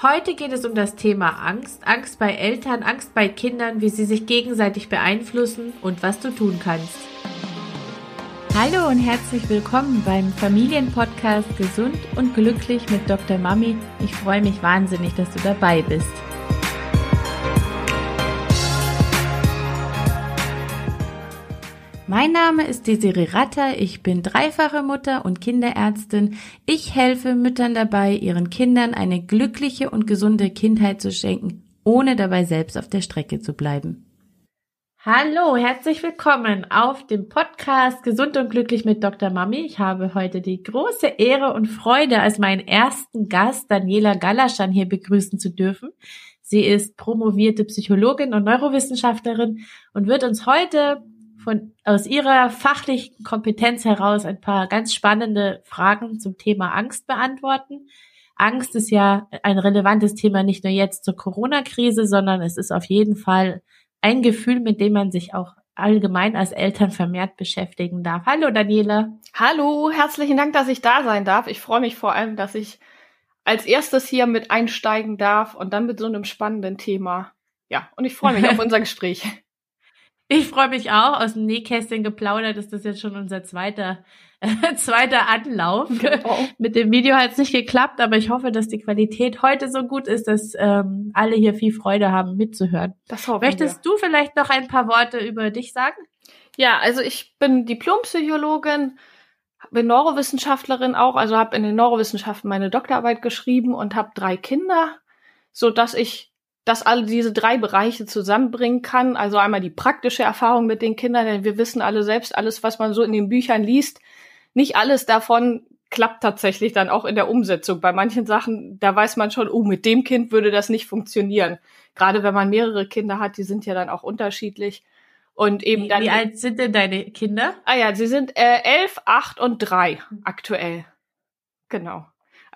Heute geht es um das Thema Angst. Angst bei Eltern, Angst bei Kindern, wie sie sich gegenseitig beeinflussen und was du tun kannst. Hallo und herzlich willkommen beim Familienpodcast Gesund und Glücklich mit Dr. Mami. Ich freue mich wahnsinnig, dass du dabei bist. Mein Name ist Desiree Ratter, ich bin dreifache Mutter und Kinderärztin. Ich helfe Müttern dabei, ihren Kindern eine glückliche und gesunde Kindheit zu schenken, ohne dabei selbst auf der Strecke zu bleiben. Hallo, herzlich willkommen auf dem Podcast Gesund und Glücklich mit Dr. Mami. Ich habe heute die große Ehre und Freude, als meinen ersten Gast Daniela Galaschan hier begrüßen zu dürfen. Sie ist promovierte Psychologin und Neurowissenschaftlerin und wird uns heute von, aus ihrer fachlichen Kompetenz heraus ein paar ganz spannende Fragen zum Thema Angst beantworten. Angst ist ja ein relevantes Thema nicht nur jetzt zur Corona-Krise, sondern es ist auf jeden Fall ein Gefühl, mit dem man sich auch allgemein als Eltern vermehrt beschäftigen darf. Hallo Daniela. Hallo, herzlichen Dank, dass ich da sein darf. Ich freue mich vor allem, dass ich als erstes hier mit einsteigen darf und dann mit so einem spannenden Thema. Ja, und ich freue mich auf unser Gespräch. Ich freue mich auch. Aus dem Nähkästchen geplaudert ist das jetzt schon unser zweiter, äh, zweiter Anlauf. Genau. Mit dem Video hat es nicht geklappt, aber ich hoffe, dass die Qualität heute so gut ist, dass ähm, alle hier viel Freude haben, mitzuhören. Das hoffen Möchtest wir. du vielleicht noch ein paar Worte über dich sagen? Ja, also ich bin Diplompsychologin, bin Neurowissenschaftlerin auch, also habe in den Neurowissenschaften meine Doktorarbeit geschrieben und habe drei Kinder, so dass ich das alle diese drei Bereiche zusammenbringen kann. Also einmal die praktische Erfahrung mit den Kindern, denn wir wissen alle selbst, alles, was man so in den Büchern liest, nicht alles davon klappt tatsächlich dann auch in der Umsetzung. Bei manchen Sachen, da weiß man schon, oh, mit dem Kind würde das nicht funktionieren. Gerade wenn man mehrere Kinder hat, die sind ja dann auch unterschiedlich. Und eben wie, dann. Wie alt sind denn deine Kinder? Ah ja, sie sind äh, elf, acht und drei aktuell. Genau.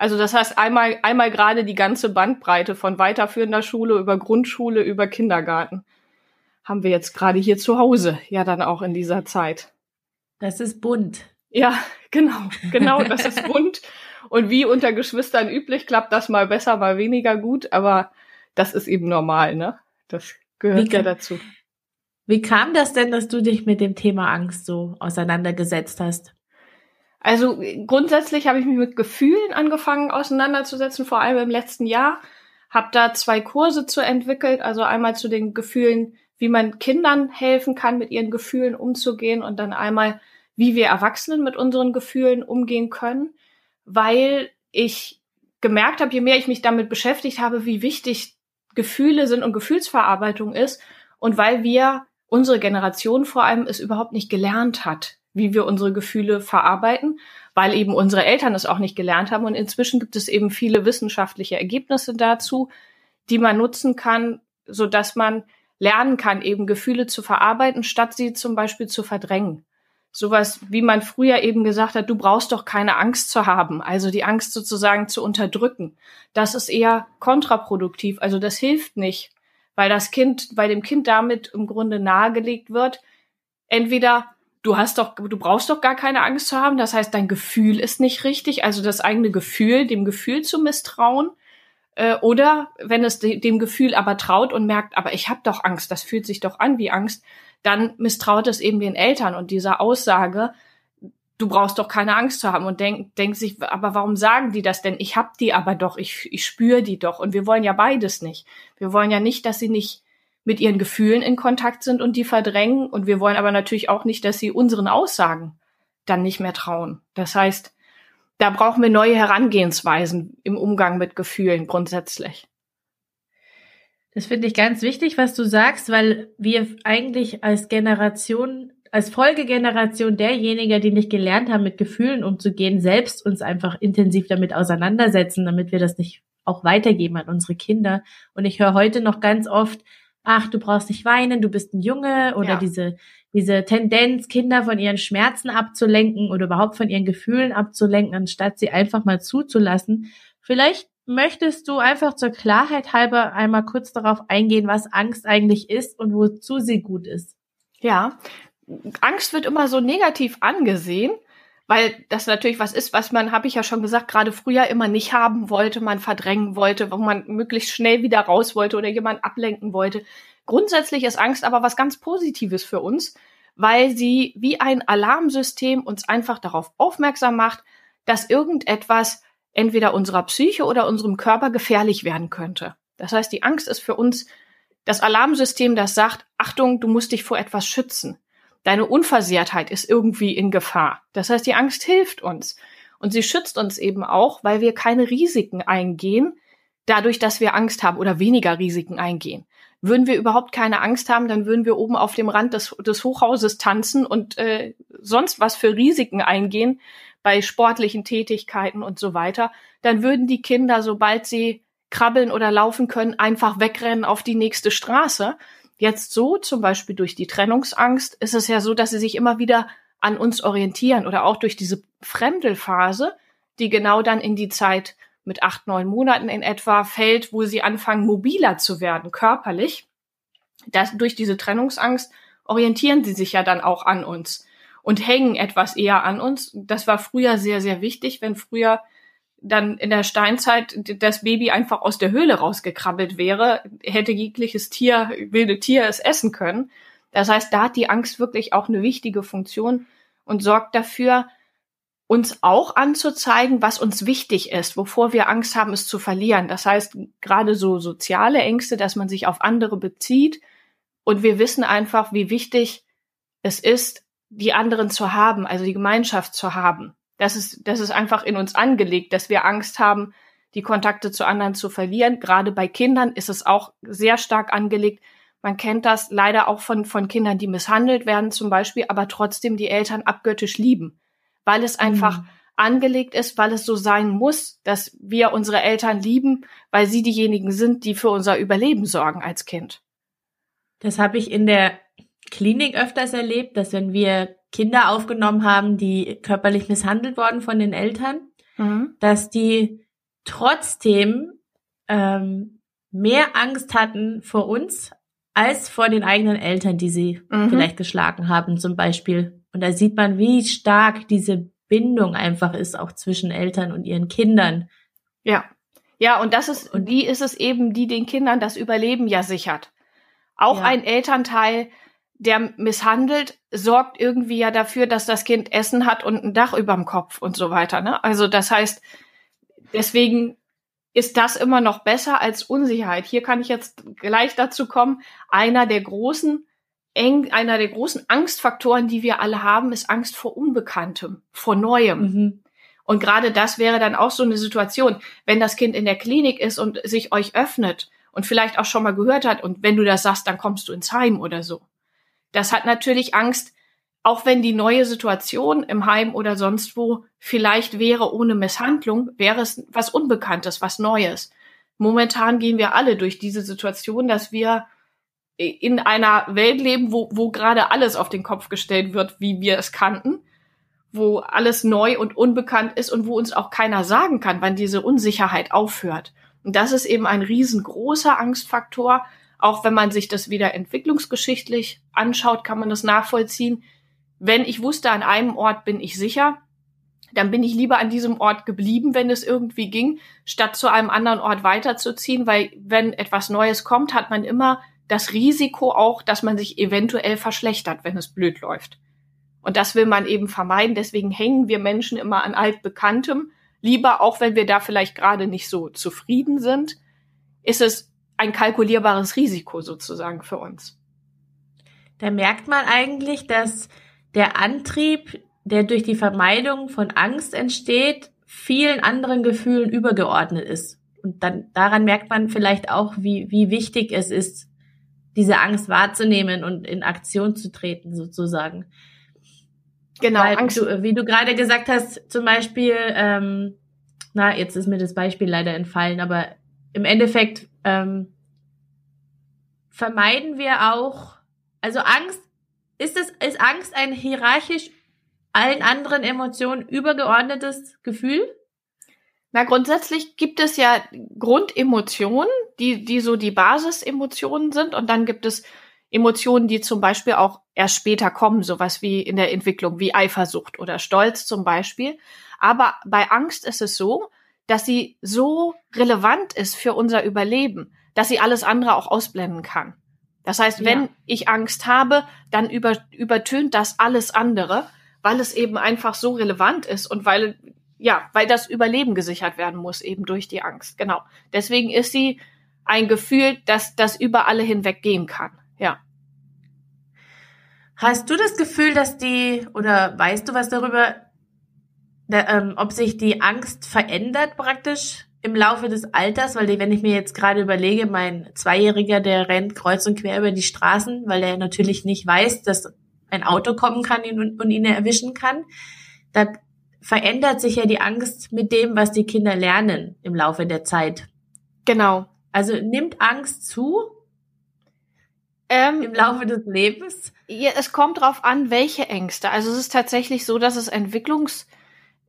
Also das heißt einmal, einmal gerade die ganze Bandbreite von weiterführender Schule über Grundschule über Kindergarten haben wir jetzt gerade hier zu Hause, ja dann auch in dieser Zeit. Das ist bunt. Ja, genau, genau, das ist bunt. Und wie unter Geschwistern üblich klappt das mal besser, mal weniger gut, aber das ist eben normal, ne? Das gehört wie ja dazu. Wie kam das denn, dass du dich mit dem Thema Angst so auseinandergesetzt hast? Also grundsätzlich habe ich mich mit Gefühlen angefangen auseinanderzusetzen, vor allem im letzten Jahr. Habe da zwei Kurse zu entwickelt, also einmal zu den Gefühlen, wie man Kindern helfen kann, mit ihren Gefühlen umzugehen und dann einmal, wie wir Erwachsenen mit unseren Gefühlen umgehen können, weil ich gemerkt habe, je mehr ich mich damit beschäftigt habe, wie wichtig Gefühle sind und Gefühlsverarbeitung ist und weil wir, unsere Generation vor allem, es überhaupt nicht gelernt hat, wie wir unsere Gefühle verarbeiten, weil eben unsere Eltern es auch nicht gelernt haben. Und inzwischen gibt es eben viele wissenschaftliche Ergebnisse dazu, die man nutzen kann, so dass man lernen kann, eben Gefühle zu verarbeiten, statt sie zum Beispiel zu verdrängen. Sowas, wie man früher eben gesagt hat, du brauchst doch keine Angst zu haben, also die Angst sozusagen zu unterdrücken. Das ist eher kontraproduktiv, also das hilft nicht, weil das Kind, weil dem Kind damit im Grunde nahegelegt wird, entweder du hast doch, du brauchst doch gar keine Angst zu haben. Das heißt, dein Gefühl ist nicht richtig, also das eigene Gefühl, dem Gefühl zu misstrauen. Äh, oder wenn es de dem Gefühl aber traut und merkt, aber ich habe doch Angst, das fühlt sich doch an wie Angst, dann misstraut es eben den Eltern und dieser Aussage, du brauchst doch keine Angst zu haben und denkt denk sich, aber warum sagen die das denn? Ich hab die aber doch, ich, ich spüre die doch und wir wollen ja beides nicht. Wir wollen ja nicht, dass sie nicht mit ihren Gefühlen in Kontakt sind und die verdrängen. Und wir wollen aber natürlich auch nicht, dass sie unseren Aussagen dann nicht mehr trauen. Das heißt, da brauchen wir neue Herangehensweisen im Umgang mit Gefühlen grundsätzlich. Das finde ich ganz wichtig, was du sagst, weil wir eigentlich als Generation, als Folgegeneration derjenigen, die nicht gelernt haben, mit Gefühlen umzugehen, selbst uns einfach intensiv damit auseinandersetzen, damit wir das nicht auch weitergeben an unsere Kinder. Und ich höre heute noch ganz oft, ach, du brauchst nicht weinen, du bist ein Junge oder ja. diese, diese Tendenz, Kinder von ihren Schmerzen abzulenken oder überhaupt von ihren Gefühlen abzulenken, anstatt sie einfach mal zuzulassen. Vielleicht möchtest du einfach zur Klarheit halber einmal kurz darauf eingehen, was Angst eigentlich ist und wozu sie gut ist. Ja, Angst wird immer so negativ angesehen, weil das natürlich was ist, was man, habe ich ja schon gesagt, gerade früher immer nicht haben wollte, man verdrängen wollte, wo man möglichst schnell wieder raus wollte oder jemand ablenken wollte. Grundsätzlich ist Angst aber was ganz Positives für uns, weil sie wie ein Alarmsystem uns einfach darauf aufmerksam macht, dass irgendetwas entweder unserer Psyche oder unserem Körper gefährlich werden könnte. Das heißt, die Angst ist für uns das Alarmsystem, das sagt, Achtung, du musst dich vor etwas schützen. Deine Unversehrtheit ist irgendwie in Gefahr. Das heißt, die Angst hilft uns. Und sie schützt uns eben auch, weil wir keine Risiken eingehen, dadurch, dass wir Angst haben oder weniger Risiken eingehen. Würden wir überhaupt keine Angst haben, dann würden wir oben auf dem Rand des, des Hochhauses tanzen und äh, sonst was für Risiken eingehen bei sportlichen Tätigkeiten und so weiter. Dann würden die Kinder, sobald sie krabbeln oder laufen können, einfach wegrennen auf die nächste Straße. Jetzt so, zum Beispiel durch die Trennungsangst, ist es ja so, dass sie sich immer wieder an uns orientieren oder auch durch diese Fremdelphase, die genau dann in die Zeit mit acht, neun Monaten in etwa fällt, wo sie anfangen, mobiler zu werden, körperlich. Das, durch diese Trennungsangst orientieren sie sich ja dann auch an uns und hängen etwas eher an uns. Das war früher sehr, sehr wichtig, wenn früher dann in der Steinzeit das Baby einfach aus der Höhle rausgekrabbelt wäre, hätte jegliches Tier, wilde Tier es essen können. Das heißt, da hat die Angst wirklich auch eine wichtige Funktion und sorgt dafür, uns auch anzuzeigen, was uns wichtig ist, wovor wir Angst haben, es zu verlieren. Das heißt, gerade so soziale Ängste, dass man sich auf andere bezieht und wir wissen einfach, wie wichtig es ist, die anderen zu haben, also die Gemeinschaft zu haben. Das ist, das ist einfach in uns angelegt, dass wir Angst haben, die Kontakte zu anderen zu verlieren. Gerade bei Kindern ist es auch sehr stark angelegt. Man kennt das leider auch von, von Kindern, die misshandelt werden zum Beispiel, aber trotzdem die Eltern abgöttisch lieben weil es einfach mhm. angelegt ist, weil es so sein muss, dass wir unsere Eltern lieben, weil sie diejenigen sind, die für unser Überleben sorgen als Kind. Das habe ich in der Klinik öfters erlebt, dass wenn wir Kinder aufgenommen haben, die körperlich misshandelt worden von den Eltern, mhm. dass die trotzdem ähm, mehr Angst hatten vor uns als vor den eigenen Eltern, die sie mhm. vielleicht geschlagen haben, zum Beispiel. Und da sieht man, wie stark diese Bindung einfach ist, auch zwischen Eltern und ihren Kindern. Ja. Ja, und das ist, und die ist es eben, die den Kindern das Überleben ja sichert. Auch ja. ein Elternteil, der misshandelt, sorgt irgendwie ja dafür, dass das Kind Essen hat und ein Dach überm Kopf und so weiter. Ne? Also das heißt, deswegen ist das immer noch besser als Unsicherheit. Hier kann ich jetzt gleich dazu kommen. Einer der großen eng, einer der großen Angstfaktoren, die wir alle haben, ist Angst vor Unbekanntem, vor Neuem. Mhm. Und gerade das wäre dann auch so eine Situation, wenn das Kind in der Klinik ist und sich euch öffnet und vielleicht auch schon mal gehört hat und wenn du das sagst, dann kommst du ins Heim oder so. Das hat natürlich Angst, auch wenn die neue Situation im Heim oder sonst wo vielleicht wäre ohne Misshandlung, wäre es was Unbekanntes, was Neues. Momentan gehen wir alle durch diese Situation, dass wir in einer Welt leben, wo, wo gerade alles auf den Kopf gestellt wird, wie wir es kannten, wo alles neu und unbekannt ist und wo uns auch keiner sagen kann, wann diese Unsicherheit aufhört. Und das ist eben ein riesengroßer Angstfaktor. Auch wenn man sich das wieder entwicklungsgeschichtlich anschaut, kann man das nachvollziehen. Wenn ich wusste, an einem Ort bin ich sicher, dann bin ich lieber an diesem Ort geblieben, wenn es irgendwie ging, statt zu einem anderen Ort weiterzuziehen, weil wenn etwas Neues kommt, hat man immer das Risiko auch, dass man sich eventuell verschlechtert, wenn es blöd läuft. Und das will man eben vermeiden. Deswegen hängen wir Menschen immer an altbekanntem. Lieber, auch wenn wir da vielleicht gerade nicht so zufrieden sind, ist es ein kalkulierbares Risiko sozusagen für uns. Da merkt man eigentlich, dass der Antrieb, der durch die Vermeidung von Angst entsteht, vielen anderen Gefühlen übergeordnet ist. Und dann daran merkt man vielleicht auch, wie, wie wichtig es ist, diese Angst wahrzunehmen und in Aktion zu treten, sozusagen. Genau. Weil Angst. Du, wie du gerade gesagt hast, zum Beispiel, ähm, na, jetzt ist mir das Beispiel leider entfallen, aber im Endeffekt ähm, vermeiden wir auch, also Angst, ist es, ist Angst ein hierarchisch allen anderen Emotionen übergeordnetes Gefühl? Na, grundsätzlich gibt es ja Grundemotionen, die, die so die Basisemotionen sind und dann gibt es Emotionen, die zum Beispiel auch erst später kommen, sowas wie in der Entwicklung, wie Eifersucht oder Stolz zum Beispiel. Aber bei Angst ist es so, dass sie so relevant ist für unser Überleben, dass sie alles andere auch ausblenden kann. Das heißt, ja. wenn ich Angst habe, dann über, übertönt das alles andere, weil es eben einfach so relevant ist und weil, ja, weil das Überleben gesichert werden muss, eben durch die Angst. Genau. Deswegen ist sie ein Gefühl, dass das über alle hinweg gehen kann. Ja. Hast du das Gefühl, dass die, oder weißt du was darüber, ähm, ob sich die Angst verändert praktisch im Laufe des Alters, weil die, wenn ich mir jetzt gerade überlege, mein Zweijähriger, der rennt kreuz und quer über die Straßen, weil er natürlich nicht weiß, dass ein Auto kommen kann und, und ihn erwischen kann, da verändert sich ja die Angst mit dem, was die Kinder lernen im Laufe der Zeit. Genau. Also nimmt Angst zu ähm, im Laufe des Lebens? Ja, es kommt drauf an, welche Ängste. Also es ist tatsächlich so, dass es Entwicklungs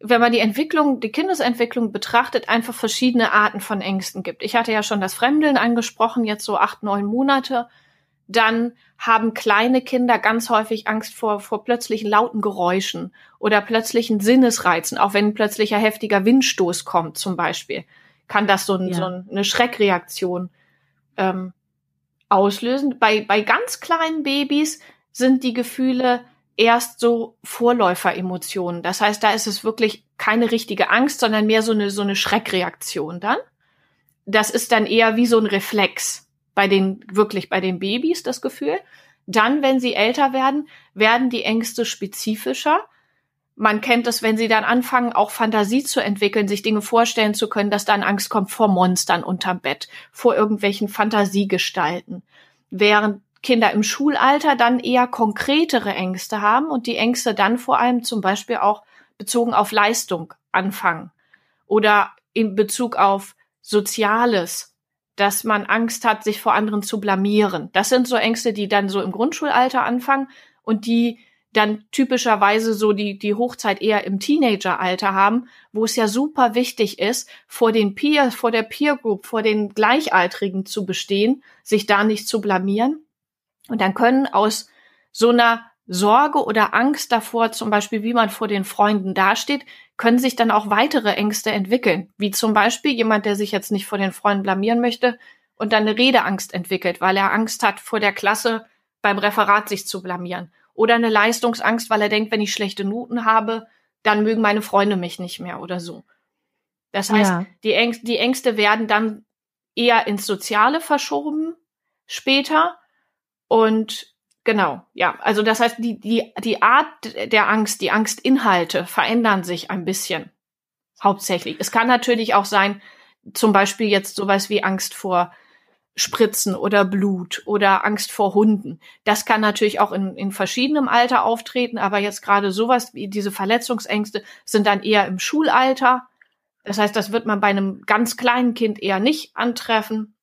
wenn man die Entwicklung, die Kindesentwicklung betrachtet, einfach verschiedene Arten von Ängsten gibt. Ich hatte ja schon das Fremdeln angesprochen, jetzt so acht, neun Monate. Dann haben kleine Kinder ganz häufig Angst vor, vor plötzlichen lauten Geräuschen oder plötzlichen Sinnesreizen, auch wenn plötzlicher heftiger Windstoß kommt zum Beispiel, kann das so, ein, ja. so eine Schreckreaktion ähm, auslösen. Bei, bei ganz kleinen Babys sind die Gefühle erst so Vorläuferemotionen. Das heißt, da ist es wirklich keine richtige Angst, sondern mehr so eine, so eine Schreckreaktion dann. Das ist dann eher wie so ein Reflex bei den, wirklich bei den Babys, das Gefühl. Dann, wenn sie älter werden, werden die Ängste spezifischer. Man kennt es, wenn sie dann anfangen, auch Fantasie zu entwickeln, sich Dinge vorstellen zu können, dass dann Angst kommt vor Monstern unterm Bett, vor irgendwelchen Fantasiegestalten. Während Kinder im Schulalter dann eher konkretere Ängste haben und die Ängste dann vor allem zum Beispiel auch bezogen auf Leistung anfangen oder in Bezug auf Soziales, dass man Angst hat, sich vor anderen zu blamieren. Das sind so Ängste, die dann so im Grundschulalter anfangen und die dann typischerweise so die, die Hochzeit eher im Teenageralter haben, wo es ja super wichtig ist, vor den Peers, vor der Peer Group, vor den Gleichaltrigen zu bestehen, sich da nicht zu blamieren. Und dann können aus so einer Sorge oder Angst davor, zum Beispiel, wie man vor den Freunden dasteht, können sich dann auch weitere Ängste entwickeln. Wie zum Beispiel jemand, der sich jetzt nicht vor den Freunden blamieren möchte und dann eine Redeangst entwickelt, weil er Angst hat, vor der Klasse beim Referat sich zu blamieren. Oder eine Leistungsangst, weil er denkt, wenn ich schlechte Noten habe, dann mögen meine Freunde mich nicht mehr oder so. Das heißt, ja. die, Ängste, die Ängste werden dann eher ins Soziale verschoben später und genau, ja, also das heißt, die, die, die Art der Angst, die Angstinhalte verändern sich ein bisschen. Hauptsächlich. Es kann natürlich auch sein, zum Beispiel jetzt sowas wie Angst vor Spritzen oder Blut oder Angst vor Hunden. Das kann natürlich auch in, in verschiedenem Alter auftreten, aber jetzt gerade sowas wie diese Verletzungsängste sind dann eher im Schulalter. Das heißt, das wird man bei einem ganz kleinen Kind eher nicht antreffen.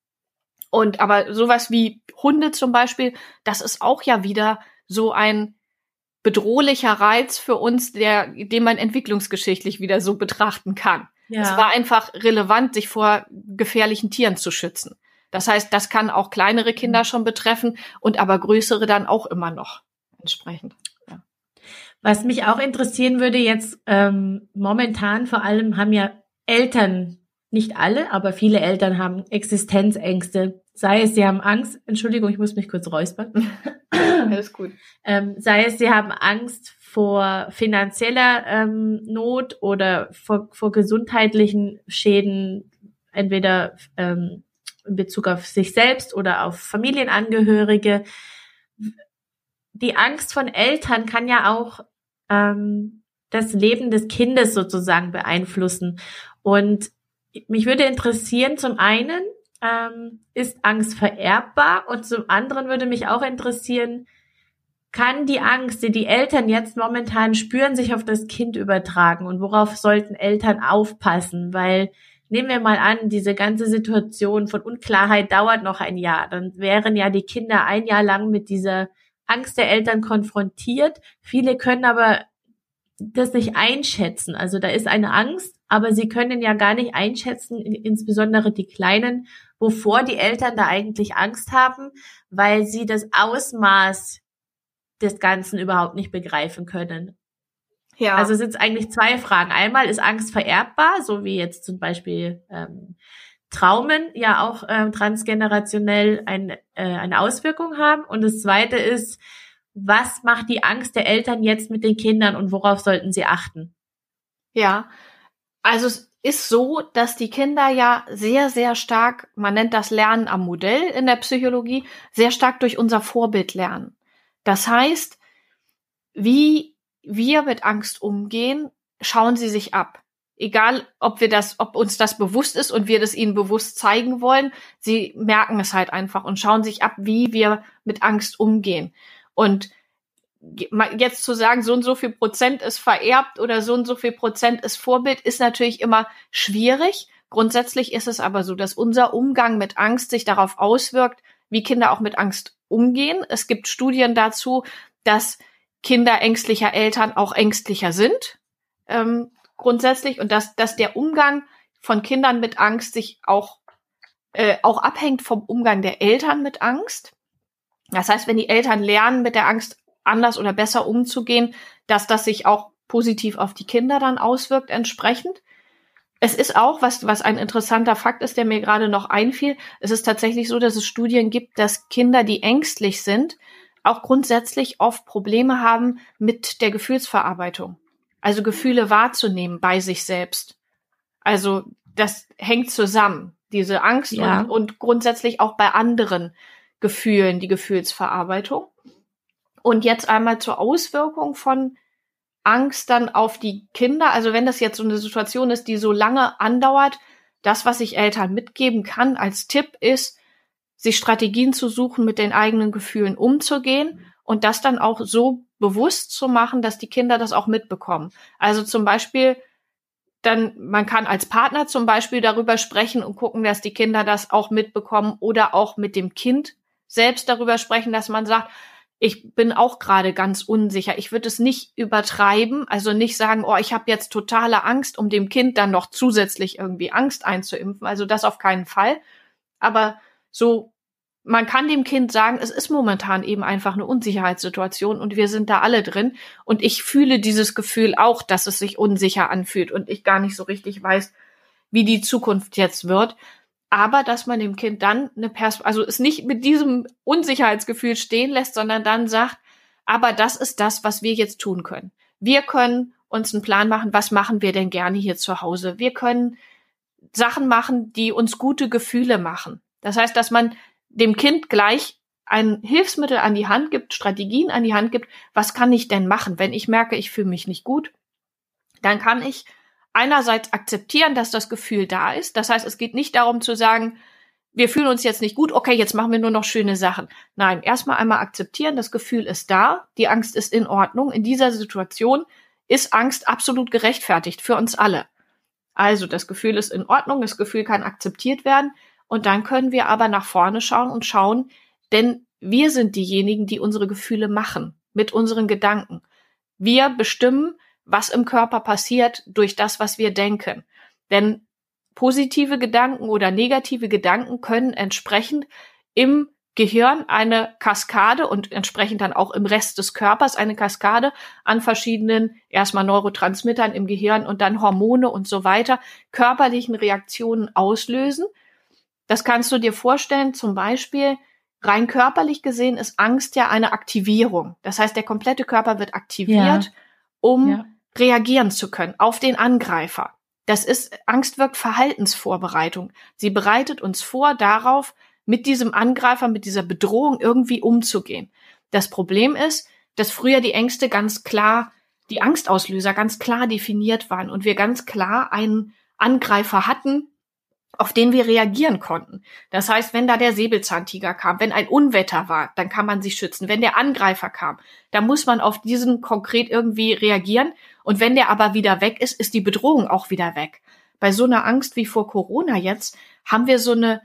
Und aber sowas wie Hunde zum Beispiel, das ist auch ja wieder so ein bedrohlicher Reiz für uns, der, den man entwicklungsgeschichtlich wieder so betrachten kann. Ja. Es war einfach relevant, sich vor gefährlichen Tieren zu schützen. Das heißt, das kann auch kleinere Kinder mhm. schon betreffen und aber größere dann auch immer noch entsprechend. Ja. Was mich auch interessieren würde jetzt ähm, momentan vor allem haben ja Eltern, nicht alle, aber viele Eltern haben Existenzängste Sei es, sie haben Angst, Entschuldigung, ich muss mich kurz räuspern. Alles gut. Ähm, sei es, sie haben Angst vor finanzieller ähm, Not oder vor, vor gesundheitlichen Schäden, entweder ähm, in Bezug auf sich selbst oder auf Familienangehörige. Die Angst von Eltern kann ja auch ähm, das Leben des Kindes sozusagen beeinflussen. Und mich würde interessieren, zum einen, ähm, ist Angst vererbbar? Und zum anderen würde mich auch interessieren, kann die Angst, die die Eltern jetzt momentan spüren, sich auf das Kind übertragen? Und worauf sollten Eltern aufpassen? Weil nehmen wir mal an, diese ganze Situation von Unklarheit dauert noch ein Jahr. Dann wären ja die Kinder ein Jahr lang mit dieser Angst der Eltern konfrontiert. Viele können aber das nicht einschätzen. Also da ist eine Angst, aber sie können ja gar nicht einschätzen, insbesondere die Kleinen, wovor die Eltern da eigentlich Angst haben, weil sie das Ausmaß des Ganzen überhaupt nicht begreifen können. Ja. Also sind es eigentlich zwei Fragen. Einmal ist Angst vererbbar, so wie jetzt zum Beispiel ähm, Traumen ja auch ähm, transgenerationell ein, äh, eine Auswirkung haben. Und das zweite ist, was macht die Angst der Eltern jetzt mit den Kindern und worauf sollten sie achten? Ja, also es ist so, dass die Kinder ja sehr, sehr stark, man nennt das Lernen am Modell in der Psychologie, sehr stark durch unser Vorbild lernen. Das heißt, wie wir mit Angst umgehen, schauen sie sich ab. Egal, ob wir das, ob uns das bewusst ist und wir das ihnen bewusst zeigen wollen, sie merken es halt einfach und schauen sich ab, wie wir mit Angst umgehen. Und jetzt zu sagen, so und so viel Prozent ist vererbt oder so und so viel Prozent ist Vorbild, ist natürlich immer schwierig. Grundsätzlich ist es aber so, dass unser Umgang mit Angst sich darauf auswirkt, wie Kinder auch mit Angst umgehen. Es gibt Studien dazu, dass Kinder ängstlicher Eltern auch ängstlicher sind, ähm, grundsätzlich, und dass, dass der Umgang von Kindern mit Angst sich auch, äh, auch abhängt vom Umgang der Eltern mit Angst. Das heißt, wenn die Eltern lernen, mit der Angst anders oder besser umzugehen, dass das sich auch positiv auf die Kinder dann auswirkt entsprechend. Es ist auch, was, was ein interessanter Fakt ist, der mir gerade noch einfiel, es ist tatsächlich so, dass es Studien gibt, dass Kinder, die ängstlich sind, auch grundsätzlich oft Probleme haben mit der Gefühlsverarbeitung. Also Gefühle wahrzunehmen bei sich selbst. Also das hängt zusammen, diese Angst ja. und, und grundsätzlich auch bei anderen Gefühlen, die Gefühlsverarbeitung. Und jetzt einmal zur Auswirkung von Angst dann auf die Kinder. Also wenn das jetzt so eine Situation ist, die so lange andauert, das, was ich Eltern mitgeben kann als Tipp ist, sich Strategien zu suchen, mit den eigenen Gefühlen umzugehen und das dann auch so bewusst zu machen, dass die Kinder das auch mitbekommen. Also zum Beispiel, dann, man kann als Partner zum Beispiel darüber sprechen und gucken, dass die Kinder das auch mitbekommen oder auch mit dem Kind selbst darüber sprechen, dass man sagt, ich bin auch gerade ganz unsicher. Ich würde es nicht übertreiben, also nicht sagen, oh, ich habe jetzt totale Angst, um dem Kind dann noch zusätzlich irgendwie Angst einzuimpfen. Also das auf keinen Fall. Aber so, man kann dem Kind sagen, es ist momentan eben einfach eine Unsicherheitssituation und wir sind da alle drin. Und ich fühle dieses Gefühl auch, dass es sich unsicher anfühlt und ich gar nicht so richtig weiß, wie die Zukunft jetzt wird aber dass man dem Kind dann eine Pers also es nicht mit diesem Unsicherheitsgefühl stehen lässt, sondern dann sagt, aber das ist das, was wir jetzt tun können. Wir können uns einen Plan machen, was machen wir denn gerne hier zu Hause? Wir können Sachen machen, die uns gute Gefühle machen. Das heißt, dass man dem Kind gleich ein Hilfsmittel an die Hand gibt, Strategien an die Hand gibt, was kann ich denn machen, wenn ich merke, ich fühle mich nicht gut? Dann kann ich einerseits akzeptieren, dass das Gefühl da ist. Das heißt, es geht nicht darum zu sagen, wir fühlen uns jetzt nicht gut, okay, jetzt machen wir nur noch schöne Sachen. Nein, erstmal einmal akzeptieren, das Gefühl ist da, die Angst ist in Ordnung. In dieser Situation ist Angst absolut gerechtfertigt für uns alle. Also das Gefühl ist in Ordnung, das Gefühl kann akzeptiert werden und dann können wir aber nach vorne schauen und schauen, denn wir sind diejenigen, die unsere Gefühle machen mit unseren Gedanken. Wir bestimmen, was im Körper passiert durch das, was wir denken. Denn positive Gedanken oder negative Gedanken können entsprechend im Gehirn eine Kaskade und entsprechend dann auch im Rest des Körpers eine Kaskade an verschiedenen erstmal Neurotransmittern im Gehirn und dann Hormone und so weiter körperlichen Reaktionen auslösen. Das kannst du dir vorstellen, zum Beispiel rein körperlich gesehen ist Angst ja eine Aktivierung. Das heißt, der komplette Körper wird aktiviert, ja. um ja reagieren zu können auf den Angreifer. Das ist, Angst wirkt Verhaltensvorbereitung. Sie bereitet uns vor darauf, mit diesem Angreifer, mit dieser Bedrohung irgendwie umzugehen. Das Problem ist, dass früher die Ängste ganz klar, die Angstauslöser ganz klar definiert waren und wir ganz klar einen Angreifer hatten, auf den wir reagieren konnten. Das heißt, wenn da der Säbelzahntiger kam, wenn ein Unwetter war, dann kann man sich schützen. Wenn der Angreifer kam, dann muss man auf diesen konkret irgendwie reagieren. Und wenn der aber wieder weg ist, ist die Bedrohung auch wieder weg. Bei so einer Angst wie vor Corona jetzt haben wir so eine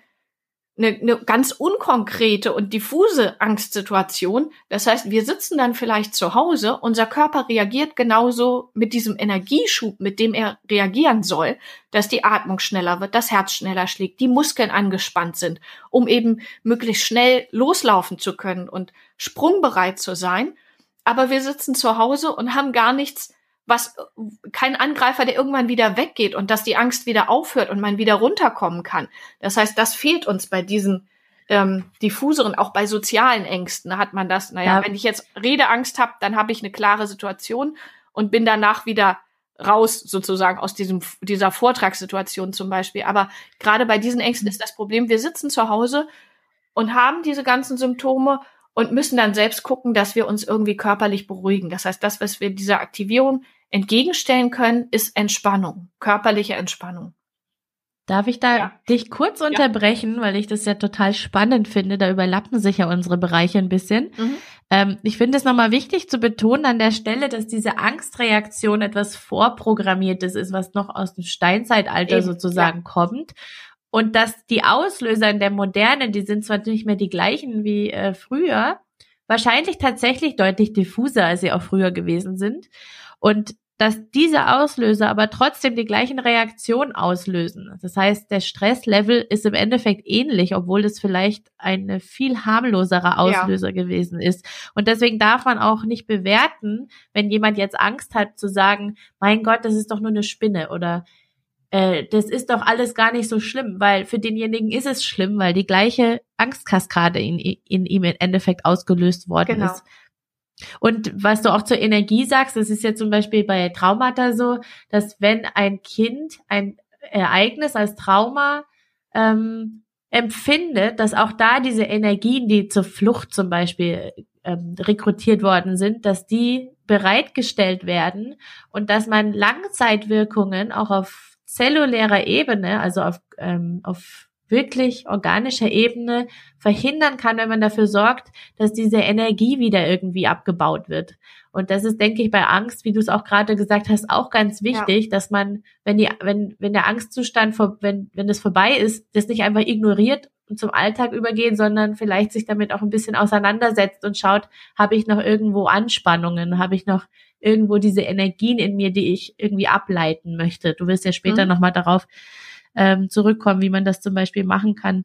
eine, eine ganz unkonkrete und diffuse Angstsituation. Das heißt, wir sitzen dann vielleicht zu Hause, unser Körper reagiert genauso mit diesem Energieschub, mit dem er reagieren soll, dass die Atmung schneller wird, das Herz schneller schlägt, die Muskeln angespannt sind, um eben möglichst schnell loslaufen zu können und sprungbereit zu sein. Aber wir sitzen zu Hause und haben gar nichts was kein Angreifer, der irgendwann wieder weggeht und dass die Angst wieder aufhört und man wieder runterkommen kann. Das heißt, das fehlt uns bei diesen ähm, diffuseren, auch bei sozialen Ängsten hat man das. Naja, ja. wenn ich jetzt Redeangst habe, dann habe ich eine klare Situation und bin danach wieder raus sozusagen aus diesem dieser Vortragssituation zum Beispiel. Aber gerade bei diesen Ängsten ist das Problem, wir sitzen zu Hause und haben diese ganzen Symptome und müssen dann selbst gucken, dass wir uns irgendwie körperlich beruhigen. Das heißt, das, was wir dieser Aktivierung entgegenstellen können, ist Entspannung, körperliche Entspannung. Darf ich da ja. dich kurz unterbrechen, ja. weil ich das ja total spannend finde. Da überlappen sich ja unsere Bereiche ein bisschen. Mhm. Ähm, ich finde es nochmal wichtig zu betonen an der Stelle, dass diese Angstreaktion etwas Vorprogrammiertes ist, was noch aus dem Steinzeitalter Eben. sozusagen ja. kommt. Und dass die Auslöser in der Moderne, die sind zwar nicht mehr die gleichen wie äh, früher, wahrscheinlich tatsächlich deutlich diffuser, als sie auch früher gewesen sind. Und dass diese Auslöser aber trotzdem die gleichen Reaktionen auslösen. Das heißt, der Stresslevel ist im Endeffekt ähnlich, obwohl es vielleicht ein viel harmloserer Auslöser ja. gewesen ist. Und deswegen darf man auch nicht bewerten, wenn jemand jetzt Angst hat zu sagen, mein Gott, das ist doch nur eine Spinne oder äh, das ist doch alles gar nicht so schlimm, weil für denjenigen ist es schlimm, weil die gleiche Angstkaskade in, in ihm im Endeffekt ausgelöst worden genau. ist. Und was du auch zur Energie sagst, das ist ja zum Beispiel bei Traumata so, dass wenn ein Kind ein Ereignis als Trauma ähm, empfindet, dass auch da diese Energien, die zur Flucht zum Beispiel ähm, rekrutiert worden sind, dass die bereitgestellt werden und dass man Langzeitwirkungen auch auf zellulärer Ebene, also auf, ähm, auf wirklich organischer Ebene verhindern kann, wenn man dafür sorgt, dass diese Energie wieder irgendwie abgebaut wird. Und das ist, denke ich, bei Angst, wie du es auch gerade gesagt hast, auch ganz wichtig, ja. dass man, wenn die, wenn, wenn der Angstzustand, wenn, wenn es vorbei ist, das nicht einfach ignoriert und zum Alltag übergehen, sondern vielleicht sich damit auch ein bisschen auseinandersetzt und schaut, habe ich noch irgendwo Anspannungen, habe ich noch irgendwo diese Energien in mir, die ich irgendwie ableiten möchte. Du wirst ja später mhm. nochmal darauf ähm, zurückkommen, wie man das zum Beispiel machen kann.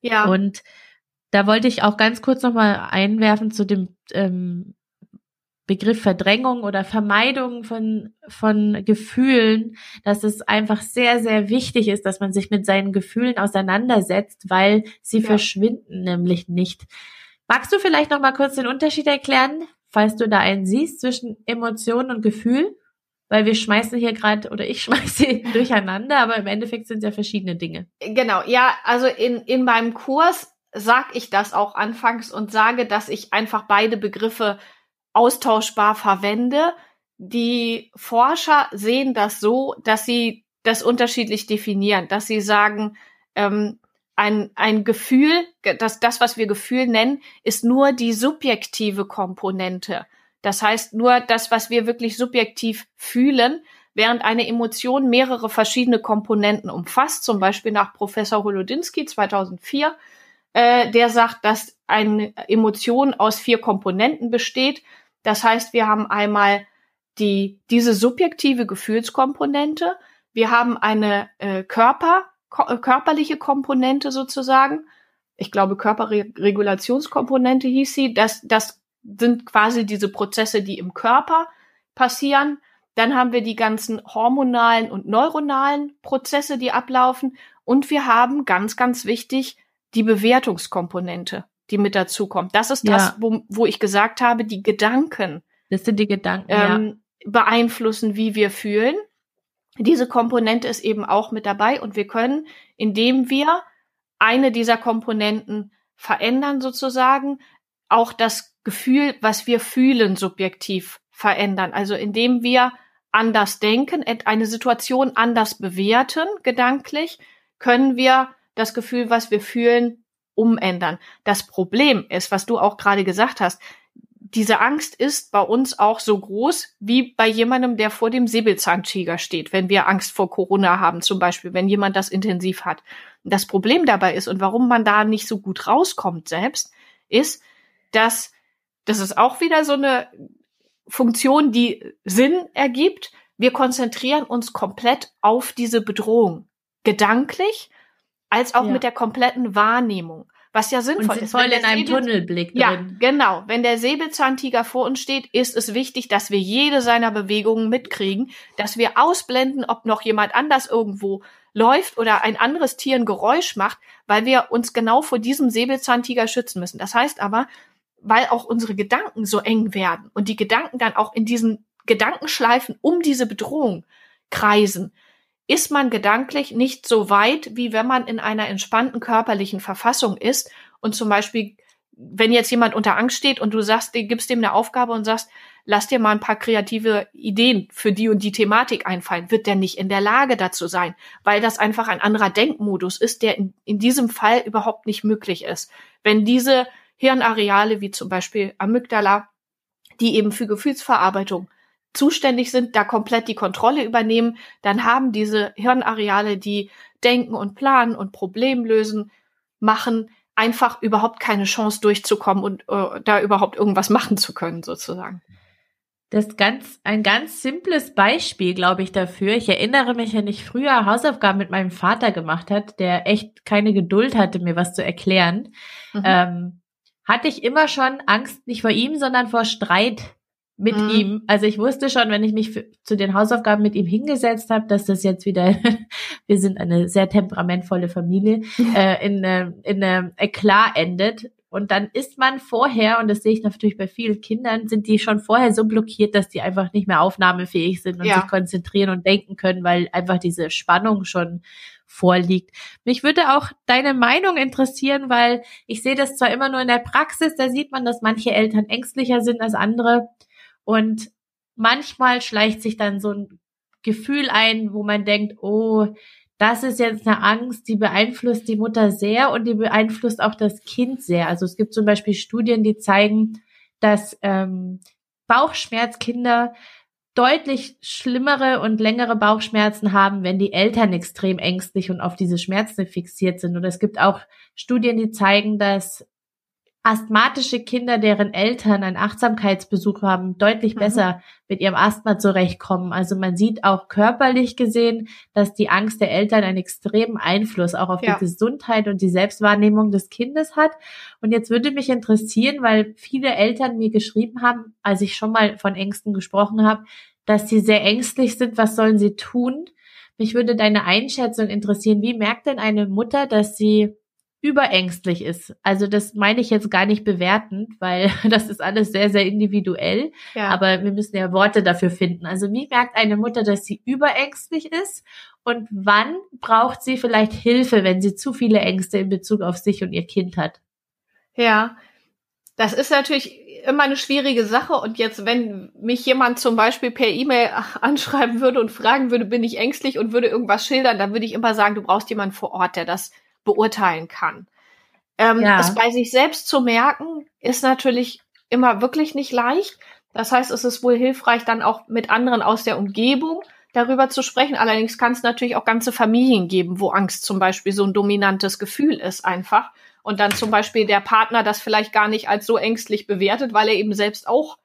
Ja. Und da wollte ich auch ganz kurz nochmal einwerfen zu dem ähm, Begriff Verdrängung oder Vermeidung von, von Gefühlen, dass es einfach sehr, sehr wichtig ist, dass man sich mit seinen Gefühlen auseinandersetzt, weil sie ja. verschwinden nämlich nicht. Magst du vielleicht noch mal kurz den Unterschied erklären, falls du da einen siehst zwischen Emotion und Gefühl? Weil wir schmeißen hier gerade oder ich schmeiße durcheinander, aber im Endeffekt sind es ja verschiedene Dinge. Genau, ja, also in, in meinem Kurs sag ich das auch anfangs und sage, dass ich einfach beide Begriffe austauschbar verwende. Die Forscher sehen das so, dass sie das unterschiedlich definieren, dass sie sagen, ähm, ein, ein Gefühl, dass das, was wir Gefühl nennen, ist nur die subjektive Komponente. Das heißt, nur das, was wir wirklich subjektiv fühlen, während eine Emotion mehrere verschiedene Komponenten umfasst, zum Beispiel nach Professor Holodinsky 2004, äh, der sagt, dass eine Emotion aus vier Komponenten besteht. Das heißt, wir haben einmal die, diese subjektive Gefühlskomponente, wir haben eine äh, Körper, ko körperliche Komponente sozusagen, ich glaube Körperregulationskomponente hieß sie, das, das sind quasi diese Prozesse, die im Körper passieren. Dann haben wir die ganzen hormonalen und neuronalen Prozesse, die ablaufen. Und wir haben ganz, ganz wichtig die Bewertungskomponente, die mit dazu kommt. Das ist das, wo, wo ich gesagt habe, die Gedanken. Das sind die Gedanken, ähm, ja. beeinflussen, wie wir fühlen. Diese Komponente ist eben auch mit dabei und wir können, indem wir eine dieser Komponenten verändern sozusagen, auch das Gefühl, was wir fühlen, subjektiv verändern. Also indem wir anders denken, eine Situation anders bewerten, gedanklich, können wir das Gefühl, was wir fühlen, umändern. Das Problem ist, was du auch gerade gesagt hast, diese Angst ist bei uns auch so groß wie bei jemandem, der vor dem Säbelzahntiger steht, wenn wir Angst vor Corona haben, zum Beispiel, wenn jemand das intensiv hat. Das Problem dabei ist und warum man da nicht so gut rauskommt selbst, ist, dass das ist auch wieder so eine Funktion, die Sinn ergibt. Wir konzentrieren uns komplett auf diese Bedrohung. Gedanklich als auch ja. mit der kompletten Wahrnehmung. Was ja sinnvoll ist. Voll in einem Säbel Tunnelblick drin. Ja, genau. Wenn der Säbelzahntiger vor uns steht, ist es wichtig, dass wir jede seiner Bewegungen mitkriegen, dass wir ausblenden, ob noch jemand anders irgendwo läuft oder ein anderes Tier ein Geräusch macht, weil wir uns genau vor diesem Säbelzahntiger schützen müssen. Das heißt aber, weil auch unsere Gedanken so eng werden und die Gedanken dann auch in diesen Gedankenschleifen um diese Bedrohung kreisen, ist man gedanklich nicht so weit, wie wenn man in einer entspannten körperlichen Verfassung ist und zum Beispiel, wenn jetzt jemand unter Angst steht und du sagst, du gibst dem eine Aufgabe und sagst, lass dir mal ein paar kreative Ideen für die und die Thematik einfallen, wird der nicht in der Lage dazu sein, weil das einfach ein anderer Denkmodus ist, der in, in diesem Fall überhaupt nicht möglich ist. Wenn diese Hirnareale wie zum Beispiel Amygdala, die eben für Gefühlsverarbeitung zuständig sind, da komplett die Kontrolle übernehmen, dann haben diese Hirnareale, die denken und planen und Problem lösen, machen, einfach überhaupt keine Chance durchzukommen und äh, da überhaupt irgendwas machen zu können, sozusagen. Das ist ganz, ein ganz simples Beispiel, glaube ich, dafür. Ich erinnere mich, wenn ich früher Hausaufgaben mit meinem Vater gemacht hat, der echt keine Geduld hatte, mir was zu erklären, mhm. ähm, hatte ich immer schon Angst, nicht vor ihm, sondern vor Streit mit mhm. ihm. Also ich wusste schon, wenn ich mich für, zu den Hausaufgaben mit ihm hingesetzt habe, dass das jetzt wieder, wir sind eine sehr temperamentvolle Familie, äh, in, äh, in einem Eklat endet. Und dann ist man vorher, und das sehe ich natürlich bei vielen Kindern, sind die schon vorher so blockiert, dass die einfach nicht mehr aufnahmefähig sind und ja. sich konzentrieren und denken können, weil einfach diese Spannung schon vorliegt. Mich würde auch deine Meinung interessieren, weil ich sehe das zwar immer nur in der Praxis, da sieht man, dass manche Eltern ängstlicher sind als andere. Und manchmal schleicht sich dann so ein Gefühl ein, wo man denkt, oh, das ist jetzt eine Angst, die beeinflusst die Mutter sehr und die beeinflusst auch das Kind sehr. Also es gibt zum Beispiel Studien, die zeigen, dass ähm, Bauchschmerzkinder deutlich schlimmere und längere Bauchschmerzen haben, wenn die Eltern extrem ängstlich und auf diese Schmerzen fixiert sind. Und es gibt auch Studien, die zeigen, dass asthmatische Kinder, deren Eltern einen Achtsamkeitsbesuch haben, deutlich mhm. besser mit ihrem Asthma zurechtkommen. Also man sieht auch körperlich gesehen, dass die Angst der Eltern einen extremen Einfluss auch auf ja. die Gesundheit und die Selbstwahrnehmung des Kindes hat. Und jetzt würde mich interessieren, weil viele Eltern mir geschrieben haben, als ich schon mal von Ängsten gesprochen habe, dass sie sehr ängstlich sind. Was sollen sie tun? Mich würde deine Einschätzung interessieren. Wie merkt denn eine Mutter, dass sie überängstlich ist. Also das meine ich jetzt gar nicht bewertend, weil das ist alles sehr, sehr individuell. Ja. Aber wir müssen ja Worte dafür finden. Also wie merkt eine Mutter, dass sie überängstlich ist? Und wann braucht sie vielleicht Hilfe, wenn sie zu viele Ängste in Bezug auf sich und ihr Kind hat? Ja, das ist natürlich immer eine schwierige Sache. Und jetzt, wenn mich jemand zum Beispiel per E-Mail anschreiben würde und fragen würde, bin ich ängstlich und würde irgendwas schildern, dann würde ich immer sagen, du brauchst jemanden vor Ort, der das beurteilen kann. Ähm, ja. Es bei sich selbst zu merken, ist natürlich immer wirklich nicht leicht. Das heißt, es ist wohl hilfreich, dann auch mit anderen aus der Umgebung darüber zu sprechen. Allerdings kann es natürlich auch ganze Familien geben, wo Angst zum Beispiel so ein dominantes Gefühl ist einfach. Und dann zum Beispiel der Partner das vielleicht gar nicht als so ängstlich bewertet, weil er eben selbst auch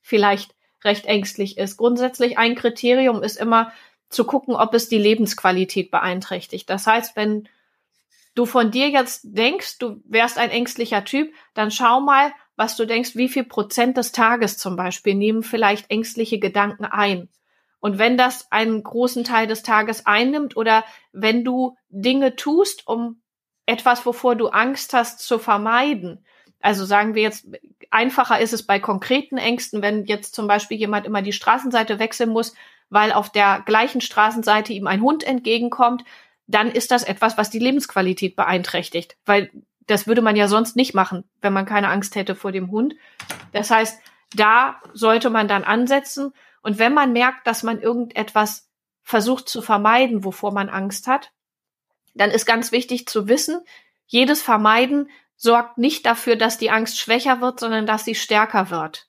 vielleicht recht ängstlich ist. Grundsätzlich ein Kriterium ist immer zu gucken, ob es die Lebensqualität beeinträchtigt. Das heißt, wenn du von dir jetzt denkst, du wärst ein ängstlicher Typ, dann schau mal, was du denkst, wie viel Prozent des Tages zum Beispiel nehmen vielleicht ängstliche Gedanken ein. Und wenn das einen großen Teil des Tages einnimmt oder wenn du Dinge tust, um etwas, wovor du Angst hast, zu vermeiden. Also sagen wir jetzt, einfacher ist es bei konkreten Ängsten, wenn jetzt zum Beispiel jemand immer die Straßenseite wechseln muss, weil auf der gleichen Straßenseite ihm ein Hund entgegenkommt, dann ist das etwas, was die Lebensqualität beeinträchtigt, weil das würde man ja sonst nicht machen, wenn man keine Angst hätte vor dem Hund. Das heißt, da sollte man dann ansetzen und wenn man merkt, dass man irgendetwas versucht zu vermeiden, wovor man Angst hat, dann ist ganz wichtig zu wissen, jedes Vermeiden sorgt nicht dafür, dass die Angst schwächer wird, sondern dass sie stärker wird.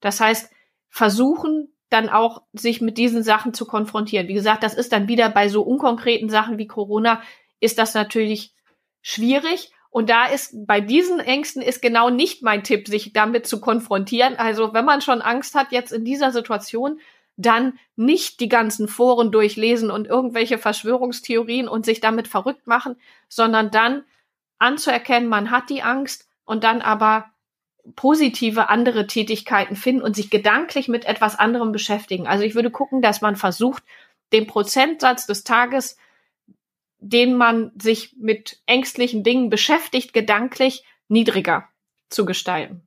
Das heißt, versuchen dann auch sich mit diesen Sachen zu konfrontieren. Wie gesagt, das ist dann wieder bei so unkonkreten Sachen wie Corona, ist das natürlich schwierig. Und da ist bei diesen Ängsten ist genau nicht mein Tipp, sich damit zu konfrontieren. Also wenn man schon Angst hat jetzt in dieser Situation, dann nicht die ganzen Foren durchlesen und irgendwelche Verschwörungstheorien und sich damit verrückt machen, sondern dann anzuerkennen, man hat die Angst und dann aber positive andere Tätigkeiten finden und sich gedanklich mit etwas anderem beschäftigen. Also ich würde gucken, dass man versucht, den Prozentsatz des Tages, den man sich mit ängstlichen Dingen beschäftigt, gedanklich niedriger zu gestalten,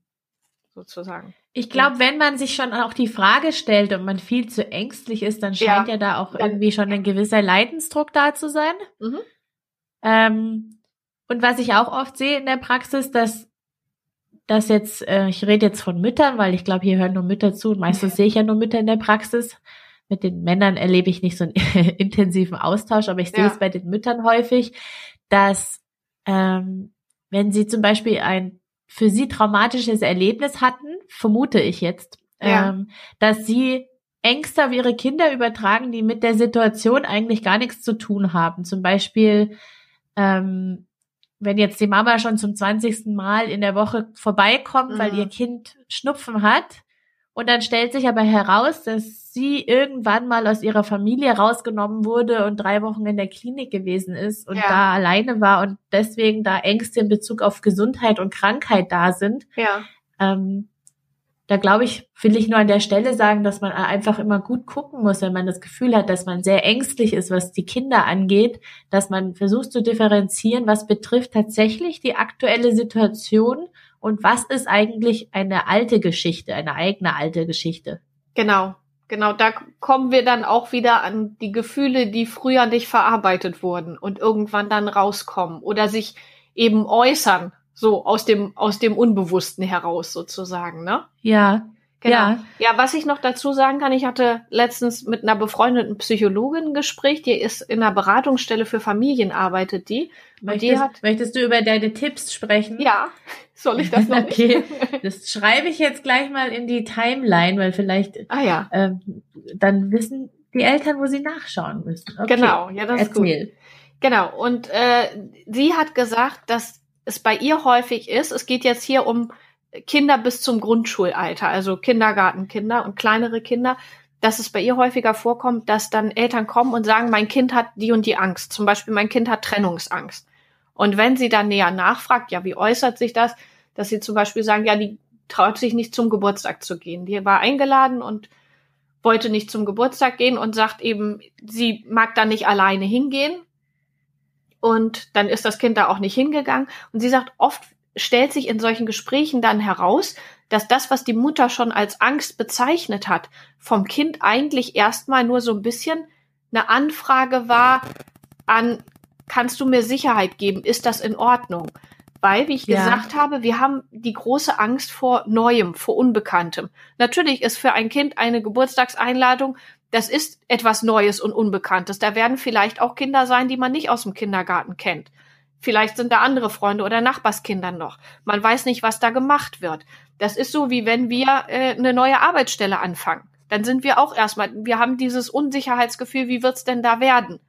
sozusagen. Ich glaube, wenn man sich schon auch die Frage stellt und man viel zu ängstlich ist, dann scheint ja, ja da auch irgendwie schon ein gewisser Leidensdruck da zu sein. Mhm. Ähm, und was ich auch oft sehe in der Praxis, dass dass jetzt, äh, ich rede jetzt von Müttern, weil ich glaube, hier hören nur Mütter zu und meistens sehe ich ja nur Mütter in der Praxis. Mit den Männern erlebe ich nicht so einen intensiven Austausch, aber ich sehe ja. es bei den Müttern häufig, dass ähm, wenn sie zum Beispiel ein für sie traumatisches Erlebnis hatten, vermute ich jetzt, ja. ähm, dass sie Ängste auf ihre Kinder übertragen, die mit der Situation eigentlich gar nichts zu tun haben. Zum Beispiel ähm, wenn jetzt die Mama schon zum 20. Mal in der Woche vorbeikommt, mhm. weil ihr Kind Schnupfen hat, und dann stellt sich aber heraus, dass sie irgendwann mal aus ihrer Familie rausgenommen wurde und drei Wochen in der Klinik gewesen ist und ja. da alleine war und deswegen da Ängste in Bezug auf Gesundheit und Krankheit da sind. Ja. Ähm, da glaube ich, will ich nur an der Stelle sagen, dass man einfach immer gut gucken muss, wenn man das Gefühl hat, dass man sehr ängstlich ist, was die Kinder angeht, dass man versucht zu differenzieren, was betrifft tatsächlich die aktuelle Situation und was ist eigentlich eine alte Geschichte, eine eigene alte Geschichte. Genau, genau, da kommen wir dann auch wieder an die Gefühle, die früher nicht verarbeitet wurden und irgendwann dann rauskommen oder sich eben äußern so aus dem, aus dem Unbewussten heraus sozusagen, ne? Ja. Genau. Ja. ja, was ich noch dazu sagen kann, ich hatte letztens mit einer befreundeten Psychologin ein Gespräch, die ist in einer Beratungsstelle für Familien arbeitet die. Möchtest, die hat, möchtest du über deine Tipps sprechen? Ja, soll ich das noch okay. Das schreibe ich jetzt gleich mal in die Timeline, weil vielleicht ah, ja. ähm, dann wissen die Eltern, wo sie nachschauen müssen. Okay. Genau, ja, das Erzähl. ist gut. Genau, und äh, sie hat gesagt, dass es bei ihr häufig ist, es geht jetzt hier um Kinder bis zum Grundschulalter, also Kindergartenkinder und kleinere Kinder, dass es bei ihr häufiger vorkommt, dass dann Eltern kommen und sagen, mein Kind hat die und die Angst. Zum Beispiel, mein Kind hat Trennungsangst. Und wenn sie dann näher nachfragt, ja, wie äußert sich das, dass sie zum Beispiel sagen, ja, die traut sich nicht zum Geburtstag zu gehen. Die war eingeladen und wollte nicht zum Geburtstag gehen und sagt eben, sie mag da nicht alleine hingehen und dann ist das Kind da auch nicht hingegangen. Und sie sagt, oft stellt sich in solchen Gesprächen dann heraus, dass das, was die Mutter schon als Angst bezeichnet hat, vom Kind eigentlich erstmal nur so ein bisschen eine Anfrage war an, kannst du mir Sicherheit geben? Ist das in Ordnung? Weil, wie ich ja. gesagt habe, wir haben die große Angst vor Neuem, vor Unbekanntem. Natürlich ist für ein Kind eine Geburtstagseinladung das ist etwas Neues und Unbekanntes. Da werden vielleicht auch Kinder sein, die man nicht aus dem Kindergarten kennt. Vielleicht sind da andere Freunde oder Nachbarskinder noch. Man weiß nicht, was da gemacht wird. Das ist so, wie wenn wir äh, eine neue Arbeitsstelle anfangen. Dann sind wir auch erstmal, wir haben dieses Unsicherheitsgefühl, wie wird's denn da werden?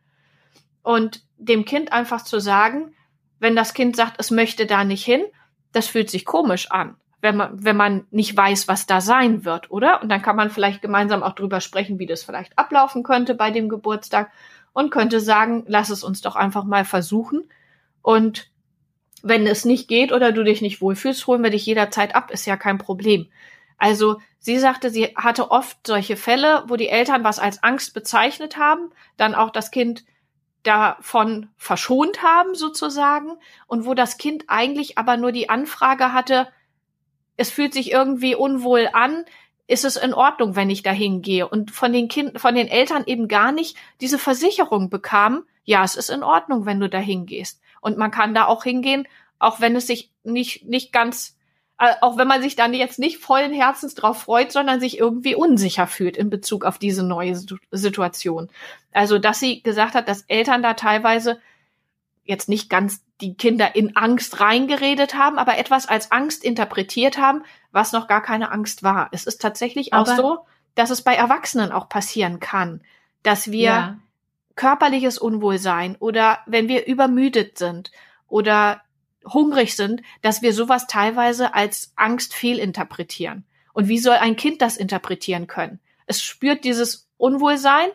Und dem Kind einfach zu sagen, wenn das Kind sagt, es möchte da nicht hin, das fühlt sich komisch an wenn man, wenn man nicht weiß, was da sein wird, oder? Und dann kann man vielleicht gemeinsam auch drüber sprechen, wie das vielleicht ablaufen könnte bei dem Geburtstag und könnte sagen, lass es uns doch einfach mal versuchen. Und wenn es nicht geht oder du dich nicht wohlfühlst, holen wir dich jederzeit ab, ist ja kein Problem. Also sie sagte, sie hatte oft solche Fälle, wo die Eltern was als Angst bezeichnet haben, dann auch das Kind davon verschont haben sozusagen und wo das Kind eigentlich aber nur die Anfrage hatte, es fühlt sich irgendwie unwohl an, ist es in Ordnung, wenn ich da hingehe? Und von den Kindern, von den Eltern eben gar nicht diese Versicherung bekam, ja, es ist in Ordnung, wenn du da hingehst. Und man kann da auch hingehen, auch wenn es sich nicht, nicht ganz, äh, auch wenn man sich dann jetzt nicht vollen Herzens drauf freut, sondern sich irgendwie unsicher fühlt in Bezug auf diese neue Situation. Also, dass sie gesagt hat, dass Eltern da teilweise jetzt nicht ganz die Kinder in Angst reingeredet haben, aber etwas als Angst interpretiert haben, was noch gar keine Angst war. Es ist tatsächlich auch aber so, dass es bei Erwachsenen auch passieren kann, dass wir ja. körperliches Unwohlsein oder wenn wir übermüdet sind oder hungrig sind, dass wir sowas teilweise als Angst fehlinterpretieren. Und wie soll ein Kind das interpretieren können? Es spürt dieses Unwohlsein,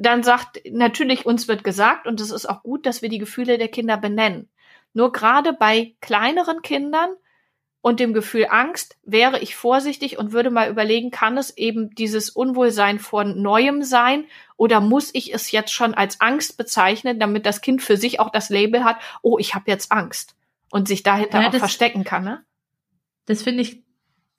dann sagt natürlich, uns wird gesagt, und es ist auch gut, dass wir die Gefühle der Kinder benennen. Nur gerade bei kleineren Kindern und dem Gefühl Angst wäre ich vorsichtig und würde mal überlegen, kann es eben dieses Unwohlsein vor Neuem sein oder muss ich es jetzt schon als Angst bezeichnen, damit das Kind für sich auch das Label hat, oh, ich habe jetzt Angst und sich dahinter ja, auch verstecken kann, ne? Das finde ich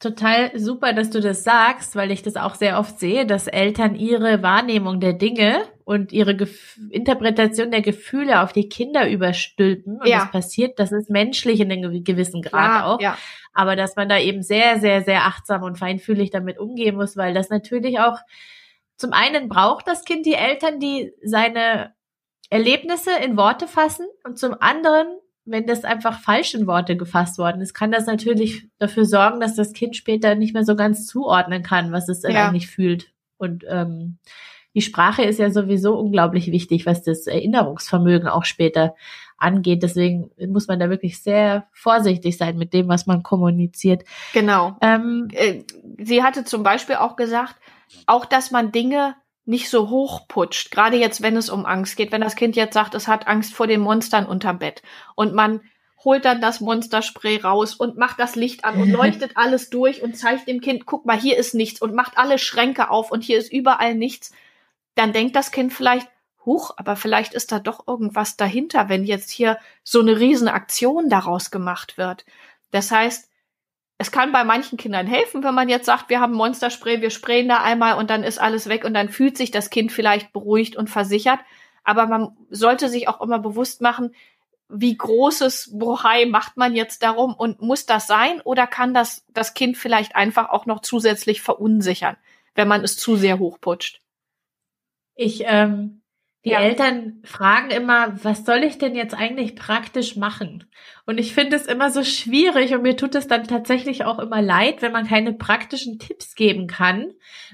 total super, dass du das sagst, weil ich das auch sehr oft sehe, dass Eltern ihre Wahrnehmung der Dinge und ihre Gef Interpretation der Gefühle auf die Kinder überstülpen. Und ja. das passiert, das ist menschlich in einem gewissen Grad ja, auch. Ja. Aber dass man da eben sehr, sehr, sehr achtsam und feinfühlig damit umgehen muss, weil das natürlich auch zum einen braucht das Kind die Eltern, die seine Erlebnisse in Worte fassen und zum anderen wenn das einfach falsch in Worte gefasst worden ist, kann das natürlich dafür sorgen, dass das Kind später nicht mehr so ganz zuordnen kann, was es ja. eigentlich fühlt. Und ähm, die Sprache ist ja sowieso unglaublich wichtig, was das Erinnerungsvermögen auch später angeht. Deswegen muss man da wirklich sehr vorsichtig sein mit dem, was man kommuniziert. Genau. Ähm, äh, Sie hatte zum Beispiel auch gesagt, auch dass man Dinge nicht so hochputscht. Gerade jetzt, wenn es um Angst geht, wenn das Kind jetzt sagt, es hat Angst vor den Monstern unterm Bett und man holt dann das Monsterspray raus und macht das Licht an und leuchtet alles durch und zeigt dem Kind, guck mal, hier ist nichts und macht alle Schränke auf und hier ist überall nichts, dann denkt das Kind vielleicht, huch, aber vielleicht ist da doch irgendwas dahinter, wenn jetzt hier so eine Riesenaktion daraus gemacht wird. Das heißt, es kann bei manchen Kindern helfen, wenn man jetzt sagt, wir haben Monsterspray, wir sprayen da einmal und dann ist alles weg und dann fühlt sich das Kind vielleicht beruhigt und versichert. Aber man sollte sich auch immer bewusst machen, wie großes Bohai macht man jetzt darum und muss das sein oder kann das das Kind vielleicht einfach auch noch zusätzlich verunsichern, wenn man es zu sehr hochputscht? Ich ähm, die ja. Eltern fragen immer, was soll ich denn jetzt eigentlich praktisch machen? Und ich finde es immer so schwierig und mir tut es dann tatsächlich auch immer leid, wenn man keine praktischen Tipps geben kann,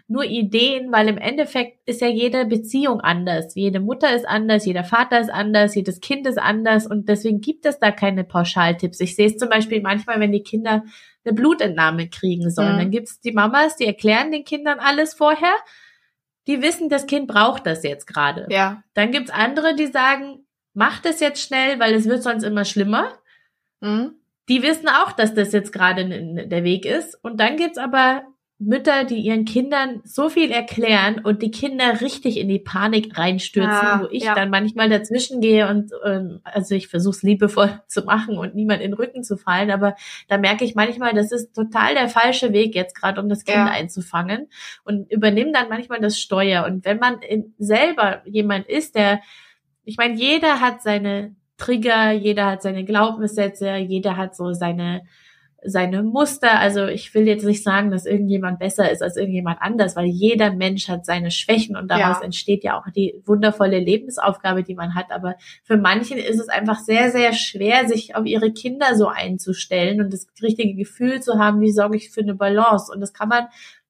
nur Ideen, weil im Endeffekt ist ja jede Beziehung anders. Jede Mutter ist anders, jeder Vater ist anders, jedes Kind ist anders und deswegen gibt es da keine Pauschaltipps. Ich sehe es zum Beispiel manchmal, wenn die Kinder eine Blutentnahme kriegen sollen, mhm. dann gibt es die Mamas, die erklären den Kindern alles vorher die wissen, das Kind braucht das jetzt gerade. Ja. Dann gibt's andere, die sagen, mach das jetzt schnell, weil es wird sonst immer schlimmer. Mhm. Die wissen auch, dass das jetzt gerade der Weg ist. Und dann gibt's aber Mütter, die ihren Kindern so viel erklären und die Kinder richtig in die Panik reinstürzen, ah, wo ich ja. dann manchmal dazwischen gehe und ähm, also ich versuche es liebevoll zu machen und niemand in den Rücken zu fallen, aber da merke ich manchmal, das ist total der falsche Weg jetzt gerade, um das Kind ja. einzufangen und übernehme dann manchmal das Steuer. Und wenn man in, selber jemand ist, der, ich meine, jeder hat seine Trigger, jeder hat seine Glaubenssätze, jeder hat so seine seine Muster. Also ich will jetzt nicht sagen, dass irgendjemand besser ist als irgendjemand anders, weil jeder Mensch hat seine Schwächen und daraus ja. entsteht ja auch die wundervolle Lebensaufgabe, die man hat. Aber für manchen ist es einfach sehr, sehr schwer, sich auf ihre Kinder so einzustellen und das richtige Gefühl zu haben, wie sorge ich für eine Balance. Und das kann man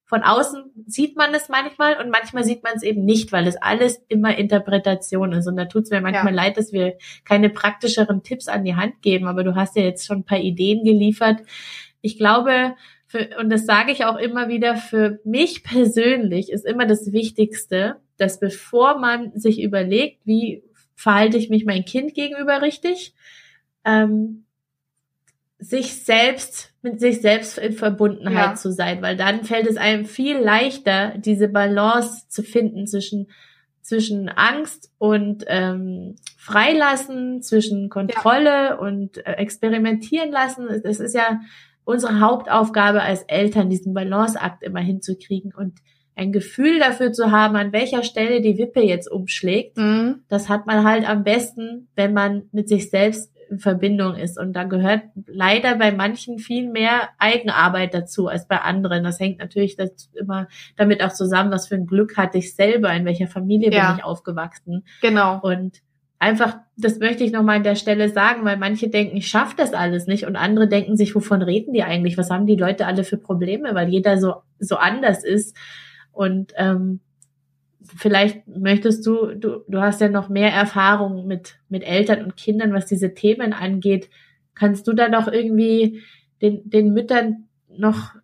von außen sieht man es manchmal und manchmal sieht man es eben nicht, weil es alles immer Interpretation ist. Und da tut es mir manchmal ja. leid, dass wir keine praktischeren Tipps an die Hand geben. Aber du hast ja jetzt schon ein paar Ideen geliefert. Ich glaube, für, und das sage ich auch immer wieder, für mich persönlich ist immer das Wichtigste, dass bevor man sich überlegt, wie verhalte ich mich mein Kind gegenüber richtig, ähm, sich selbst mit sich selbst in Verbundenheit ja. zu sein, weil dann fällt es einem viel leichter, diese Balance zu finden zwischen zwischen Angst und ähm, Freilassen, zwischen Kontrolle ja. und äh, experimentieren lassen. Es ist ja unsere Hauptaufgabe als Eltern, diesen Balanceakt immer hinzukriegen und ein Gefühl dafür zu haben, an welcher Stelle die Wippe jetzt umschlägt. Mhm. Das hat man halt am besten, wenn man mit sich selbst in Verbindung ist. Und da gehört leider bei manchen viel mehr Eigenarbeit dazu als bei anderen. Das hängt natürlich immer damit auch zusammen, was für ein Glück hatte ich selber, in welcher Familie ja. bin ich aufgewachsen. Genau. Und einfach, das möchte ich nochmal an der Stelle sagen, weil manche denken, ich schaffe das alles nicht und andere denken sich, wovon reden die eigentlich? Was haben die Leute alle für Probleme? Weil jeder so, so anders ist. Und ähm, vielleicht möchtest du, du, du hast ja noch mehr Erfahrung mit, mit Eltern und Kindern, was diese Themen angeht. Kannst du da noch irgendwie den, den Müttern noch,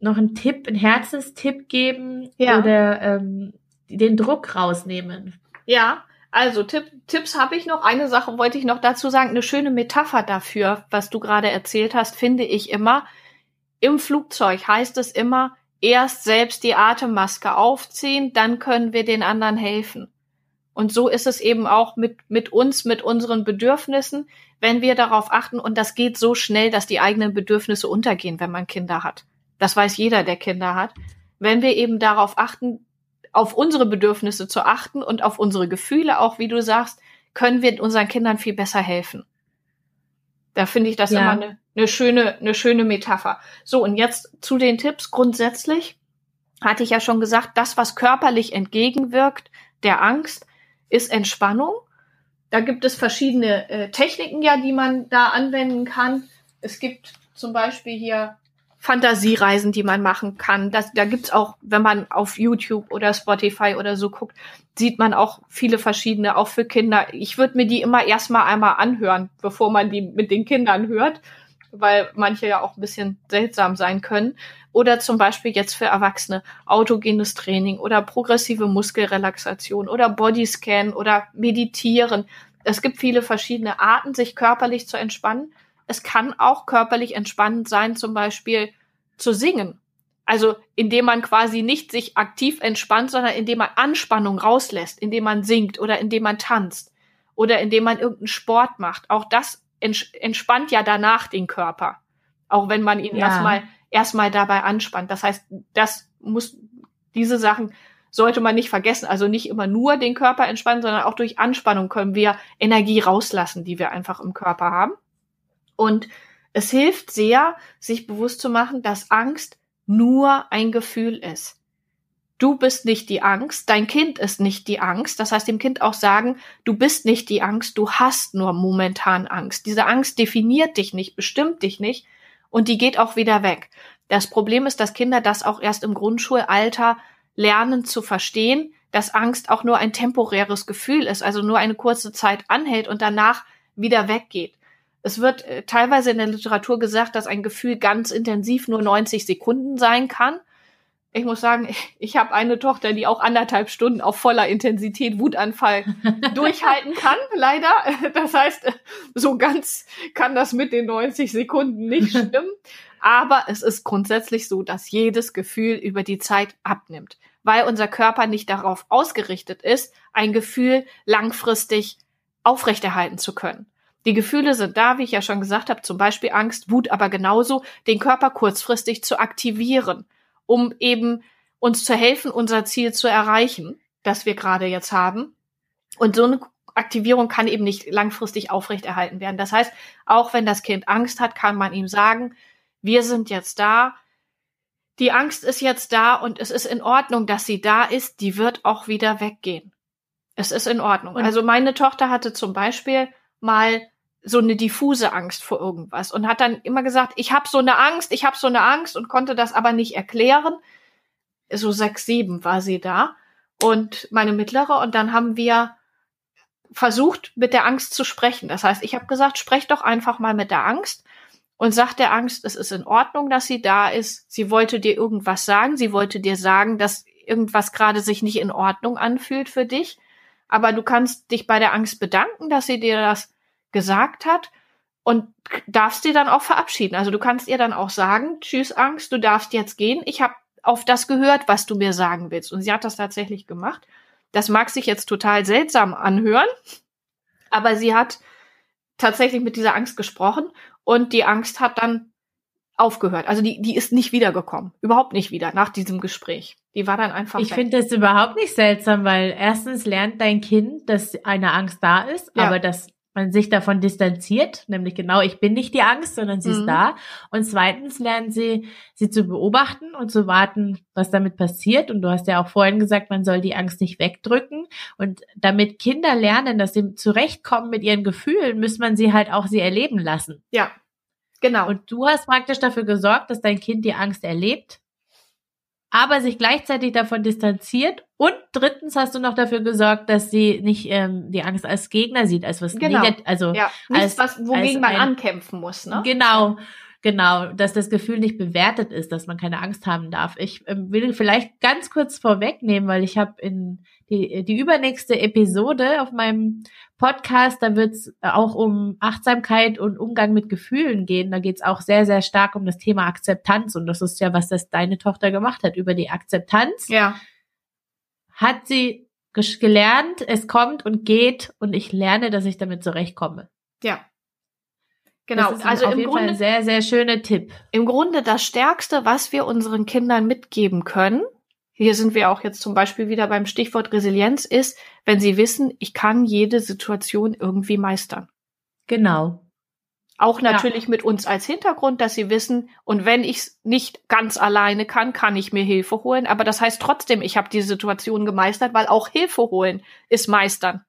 noch einen Tipp, einen Herzenstipp geben ja. oder ähm, den Druck rausnehmen? Ja, also Tipp, Tipps habe ich noch. Eine Sache wollte ich noch dazu sagen. Eine schöne Metapher dafür, was du gerade erzählt hast, finde ich immer. Im Flugzeug heißt es immer, erst selbst die Atemmaske aufziehen, dann können wir den anderen helfen. Und so ist es eben auch mit, mit uns, mit unseren Bedürfnissen, wenn wir darauf achten. Und das geht so schnell, dass die eigenen Bedürfnisse untergehen, wenn man Kinder hat. Das weiß jeder, der Kinder hat. Wenn wir eben darauf achten, auf unsere Bedürfnisse zu achten und auf unsere Gefühle auch, wie du sagst, können wir unseren Kindern viel besser helfen. Da finde ich das ja. immer eine, eine schöne, eine schöne Metapher. So, und jetzt zu den Tipps. Grundsätzlich hatte ich ja schon gesagt, das, was körperlich entgegenwirkt der Angst, ist Entspannung. Da gibt es verschiedene äh, Techniken ja, die man da anwenden kann. Es gibt zum Beispiel hier Fantasiereisen, die man machen kann. Das, da gibt's auch, wenn man auf YouTube oder Spotify oder so guckt, sieht man auch viele verschiedene, auch für Kinder. Ich würde mir die immer erstmal einmal anhören, bevor man die mit den Kindern hört, weil manche ja auch ein bisschen seltsam sein können. Oder zum Beispiel jetzt für Erwachsene autogenes Training oder progressive Muskelrelaxation oder Bodyscan oder Meditieren. Es gibt viele verschiedene Arten, sich körperlich zu entspannen. Es kann auch körperlich entspannend sein, zum Beispiel zu singen. Also indem man quasi nicht sich aktiv entspannt, sondern indem man Anspannung rauslässt, indem man singt oder indem man tanzt oder indem man irgendeinen Sport macht. Auch das entspannt ja danach den Körper, auch wenn man ihn ja. erstmal erstmal dabei anspannt. Das heißt, das muss diese Sachen sollte man nicht vergessen. Also nicht immer nur den Körper entspannen, sondern auch durch Anspannung können wir Energie rauslassen, die wir einfach im Körper haben. Und es hilft sehr, sich bewusst zu machen, dass Angst nur ein Gefühl ist. Du bist nicht die Angst, dein Kind ist nicht die Angst. Das heißt, dem Kind auch sagen, du bist nicht die Angst, du hast nur momentan Angst. Diese Angst definiert dich nicht, bestimmt dich nicht und die geht auch wieder weg. Das Problem ist, dass Kinder das auch erst im Grundschulalter lernen zu verstehen, dass Angst auch nur ein temporäres Gefühl ist, also nur eine kurze Zeit anhält und danach wieder weggeht. Es wird äh, teilweise in der Literatur gesagt, dass ein Gefühl ganz intensiv nur 90 Sekunden sein kann. Ich muss sagen, ich, ich habe eine Tochter, die auch anderthalb Stunden auf voller Intensität Wutanfall durchhalten kann, leider. Das heißt, so ganz kann das mit den 90 Sekunden nicht stimmen. Aber es ist grundsätzlich so, dass jedes Gefühl über die Zeit abnimmt, weil unser Körper nicht darauf ausgerichtet ist, ein Gefühl langfristig aufrechterhalten zu können. Die Gefühle sind da, wie ich ja schon gesagt habe, zum Beispiel Angst, Wut, aber genauso den Körper kurzfristig zu aktivieren, um eben uns zu helfen, unser Ziel zu erreichen, das wir gerade jetzt haben. Und so eine Aktivierung kann eben nicht langfristig aufrechterhalten werden. Das heißt, auch wenn das Kind Angst hat, kann man ihm sagen, wir sind jetzt da, die Angst ist jetzt da und es ist in Ordnung, dass sie da ist, die wird auch wieder weggehen. Es ist in Ordnung. Also meine Tochter hatte zum Beispiel mal so eine diffuse Angst vor irgendwas und hat dann immer gesagt, ich habe so eine Angst, ich habe so eine Angst und konnte das aber nicht erklären. So sechs, sieben war sie da und meine mittlere und dann haben wir versucht, mit der Angst zu sprechen. Das heißt, ich habe gesagt, sprech doch einfach mal mit der Angst und sag der Angst, es ist in Ordnung, dass sie da ist. Sie wollte dir irgendwas sagen, sie wollte dir sagen, dass irgendwas gerade sich nicht in Ordnung anfühlt für dich. Aber du kannst dich bei der Angst bedanken, dass sie dir das gesagt hat und darfst dir dann auch verabschieden. Also du kannst ihr dann auch sagen, tschüss Angst, du darfst jetzt gehen. Ich habe auf das gehört, was du mir sagen willst. Und sie hat das tatsächlich gemacht. Das mag sich jetzt total seltsam anhören, aber sie hat tatsächlich mit dieser Angst gesprochen und die Angst hat dann aufgehört. Also die, die ist nicht wiedergekommen. Überhaupt nicht wieder nach diesem Gespräch. Die war dann einfach. Ich finde das überhaupt nicht seltsam, weil erstens lernt dein Kind, dass eine Angst da ist, ja. aber das man sich davon distanziert, nämlich genau, ich bin nicht die Angst, sondern sie mhm. ist da. Und zweitens lernen sie, sie zu beobachten und zu warten, was damit passiert. Und du hast ja auch vorhin gesagt, man soll die Angst nicht wegdrücken. Und damit Kinder lernen, dass sie zurechtkommen mit ihren Gefühlen, muss man sie halt auch sie erleben lassen. Ja, genau. Und du hast praktisch dafür gesorgt, dass dein Kind die Angst erlebt aber sich gleichzeitig davon distanziert. Und drittens hast du noch dafür gesorgt, dass sie nicht ähm, die Angst als Gegner sieht, als was genau. negativ, also ja, nichts, als, was, wogegen man ein, ankämpfen muss. Ne? Genau. Genau, dass das Gefühl nicht bewertet ist, dass man keine Angst haben darf. Ich ähm, will vielleicht ganz kurz vorwegnehmen, weil ich habe in die, die übernächste Episode auf meinem Podcast, da wird es auch um Achtsamkeit und Umgang mit Gefühlen gehen. Da geht es auch sehr, sehr stark um das Thema Akzeptanz. Und das ist ja, was das deine Tochter gemacht hat. Über die Akzeptanz ja. hat sie gelernt, es kommt und geht und ich lerne, dass ich damit zurechtkomme. Ja. Genau, das ist also auf im jeden Grunde Fall ein sehr, sehr schöner Tipp. Im Grunde das Stärkste, was wir unseren Kindern mitgeben können, hier sind wir auch jetzt zum Beispiel wieder beim Stichwort Resilienz, ist, wenn sie wissen, ich kann jede Situation irgendwie meistern. Genau. Auch natürlich ja. mit uns als Hintergrund, dass sie wissen, und wenn ich es nicht ganz alleine kann, kann ich mir Hilfe holen. Aber das heißt trotzdem, ich habe die Situation gemeistert, weil auch Hilfe holen ist meistern.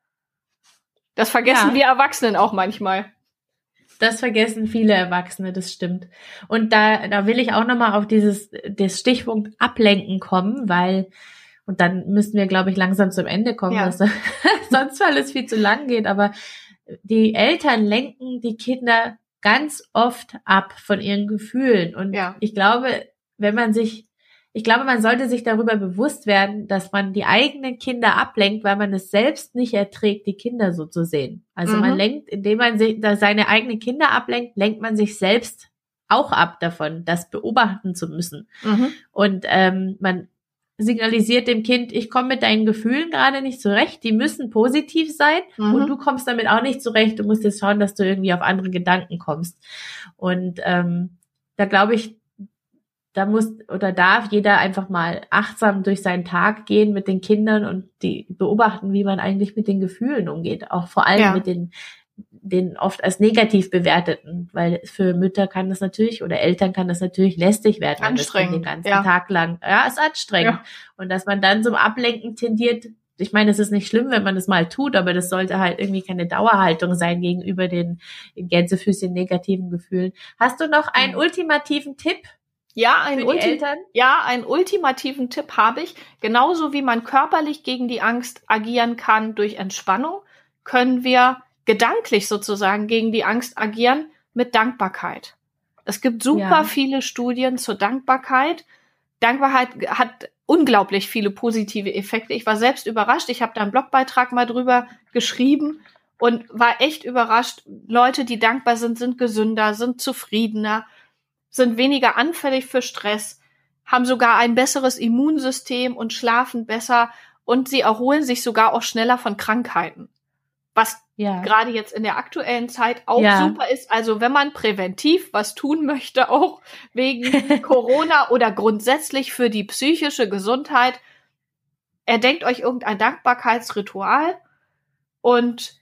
Das vergessen ja. wir Erwachsenen auch manchmal. Das vergessen viele Erwachsene, das stimmt. Und da, da will ich auch nochmal auf dieses, das Stichpunkt Ablenken kommen, weil, und dann müssen wir, glaube ich, langsam zum Ende kommen, ja. dass sonst alles viel zu lang geht, aber die Eltern lenken die Kinder ganz oft ab von ihren Gefühlen. Und ja. ich glaube, wenn man sich ich glaube, man sollte sich darüber bewusst werden, dass man die eigenen Kinder ablenkt, weil man es selbst nicht erträgt, die Kinder so zu sehen. Also mhm. man lenkt, indem man sich, seine eigenen Kinder ablenkt, lenkt man sich selbst auch ab davon, das beobachten zu müssen. Mhm. Und ähm, man signalisiert dem Kind, ich komme mit deinen Gefühlen gerade nicht zurecht, die müssen positiv sein mhm. und du kommst damit auch nicht zurecht. Du musst jetzt schauen, dass du irgendwie auf andere Gedanken kommst. Und ähm, da glaube ich, da muss oder darf jeder einfach mal achtsam durch seinen Tag gehen mit den Kindern und die beobachten, wie man eigentlich mit den Gefühlen umgeht. Auch vor allem ja. mit den, den oft als negativ bewerteten, weil für Mütter kann das natürlich oder Eltern kann das natürlich lästig werden, anstrengend. den ganzen ja. Tag lang. Ja, ist anstrengend. Ja. Und dass man dann zum Ablenken tendiert, ich meine, es ist nicht schlimm, wenn man das mal tut, aber das sollte halt irgendwie keine Dauerhaltung sein gegenüber den Gänsefüßchen negativen Gefühlen. Hast du noch einen ultimativen Tipp ja, ein Ulti ja, einen ultimativen Tipp habe ich. Genauso wie man körperlich gegen die Angst agieren kann durch Entspannung, können wir gedanklich sozusagen gegen die Angst agieren mit Dankbarkeit. Es gibt super ja. viele Studien zur Dankbarkeit. Dankbarkeit hat unglaublich viele positive Effekte. Ich war selbst überrascht. Ich habe da einen Blogbeitrag mal drüber geschrieben und war echt überrascht. Leute, die dankbar sind, sind gesünder, sind zufriedener sind weniger anfällig für Stress, haben sogar ein besseres Immunsystem und schlafen besser und sie erholen sich sogar auch schneller von Krankheiten. Was ja. gerade jetzt in der aktuellen Zeit auch ja. super ist. Also wenn man präventiv was tun möchte, auch wegen Corona oder grundsätzlich für die psychische Gesundheit, erdenkt euch irgendein Dankbarkeitsritual und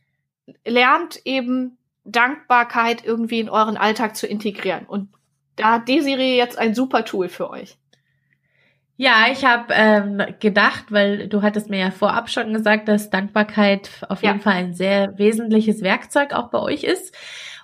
lernt eben Dankbarkeit irgendwie in euren Alltag zu integrieren. Und da hat Desiree jetzt ein super Tool für euch. Ja, ich habe ähm, gedacht, weil du hattest mir ja vorab schon gesagt, dass Dankbarkeit auf jeden ja. Fall ein sehr wesentliches Werkzeug auch bei euch ist.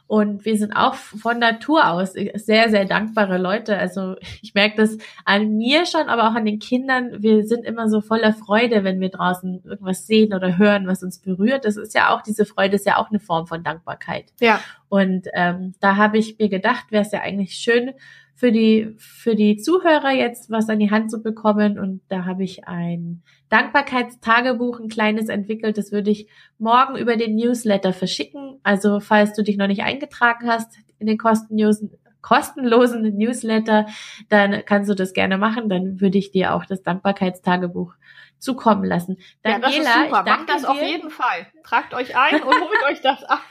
Und wir sind auch von Natur aus sehr, sehr dankbare Leute. Also ich merke das an mir schon, aber auch an den Kindern. Wir sind immer so voller Freude, wenn wir draußen irgendwas sehen oder hören, was uns berührt. Das ist ja auch, diese Freude ist ja auch eine Form von Dankbarkeit. Ja. Und ähm, da habe ich mir gedacht, wäre es ja eigentlich schön, für die, für die Zuhörer jetzt was an die Hand zu bekommen. Und da habe ich ein Dankbarkeitstagebuch, ein kleines entwickelt. Das würde ich morgen über den Newsletter verschicken. Also falls du dich noch nicht eingetragen hast in den kostenlosen, kostenlosen Newsletter, dann kannst du das gerne machen. Dann würde ich dir auch das Dankbarkeitstagebuch zukommen lassen. Daniela, ja, das ist super. Macht das dir. auf jeden Fall. Tragt euch ein und holt euch das ab.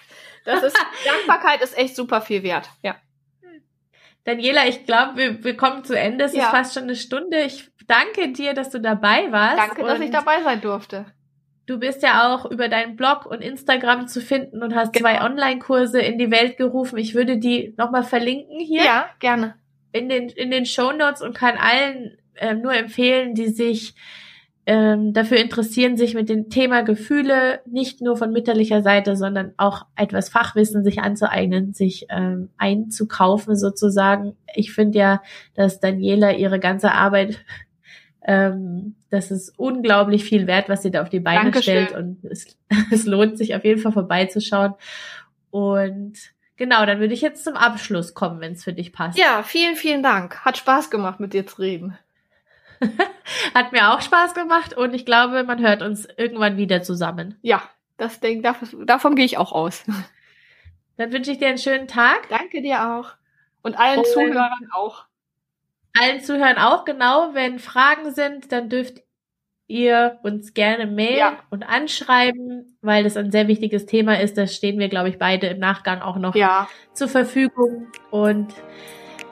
Das ist, Dankbarkeit ist echt super viel wert. Ja. Daniela, ich glaube, wir, wir kommen zu Ende. Es ja. ist fast schon eine Stunde. Ich danke dir, dass du dabei warst. Danke, dass ich dabei sein durfte. Du bist ja auch über deinen Blog und Instagram zu finden und hast genau. zwei Online-Kurse in die Welt gerufen. Ich würde die nochmal verlinken hier. Ja, gerne. In den, in den Show Notes und kann allen äh, nur empfehlen, die sich ähm, dafür interessieren, sich mit dem Thema Gefühle nicht nur von mütterlicher Seite, sondern auch etwas Fachwissen sich anzueignen, sich ähm, einzukaufen sozusagen. Ich finde ja, dass Daniela ihre ganze Arbeit ähm, das ist unglaublich viel wert, was sie da auf die Beine Dankeschön. stellt und es, es lohnt sich auf jeden Fall vorbeizuschauen. Und genau, dann würde ich jetzt zum Abschluss kommen, wenn es für dich passt. Ja, vielen, vielen Dank. Hat Spaß gemacht, mit dir zu reden. Hat mir auch Spaß gemacht und ich glaube, man hört uns irgendwann wieder zusammen. Ja, das Ding, davon, davon gehe ich auch aus. Dann wünsche ich dir einen schönen Tag. Danke dir auch. Und allen und Zuhörern auch allen Zuhörern auch genau. Wenn Fragen sind, dann dürft ihr uns gerne mailen ja. und anschreiben, weil das ein sehr wichtiges Thema ist. Das stehen wir, glaube ich, beide im Nachgang auch noch ja. zur Verfügung. Und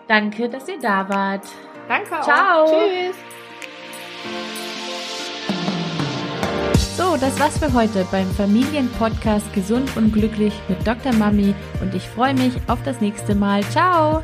danke, dass ihr da wart. Danke Ciao. Auch. Tschüss. So, das war's für heute beim Familienpodcast Gesund und Glücklich mit Dr. Mami und ich freue mich auf das nächste Mal. Ciao!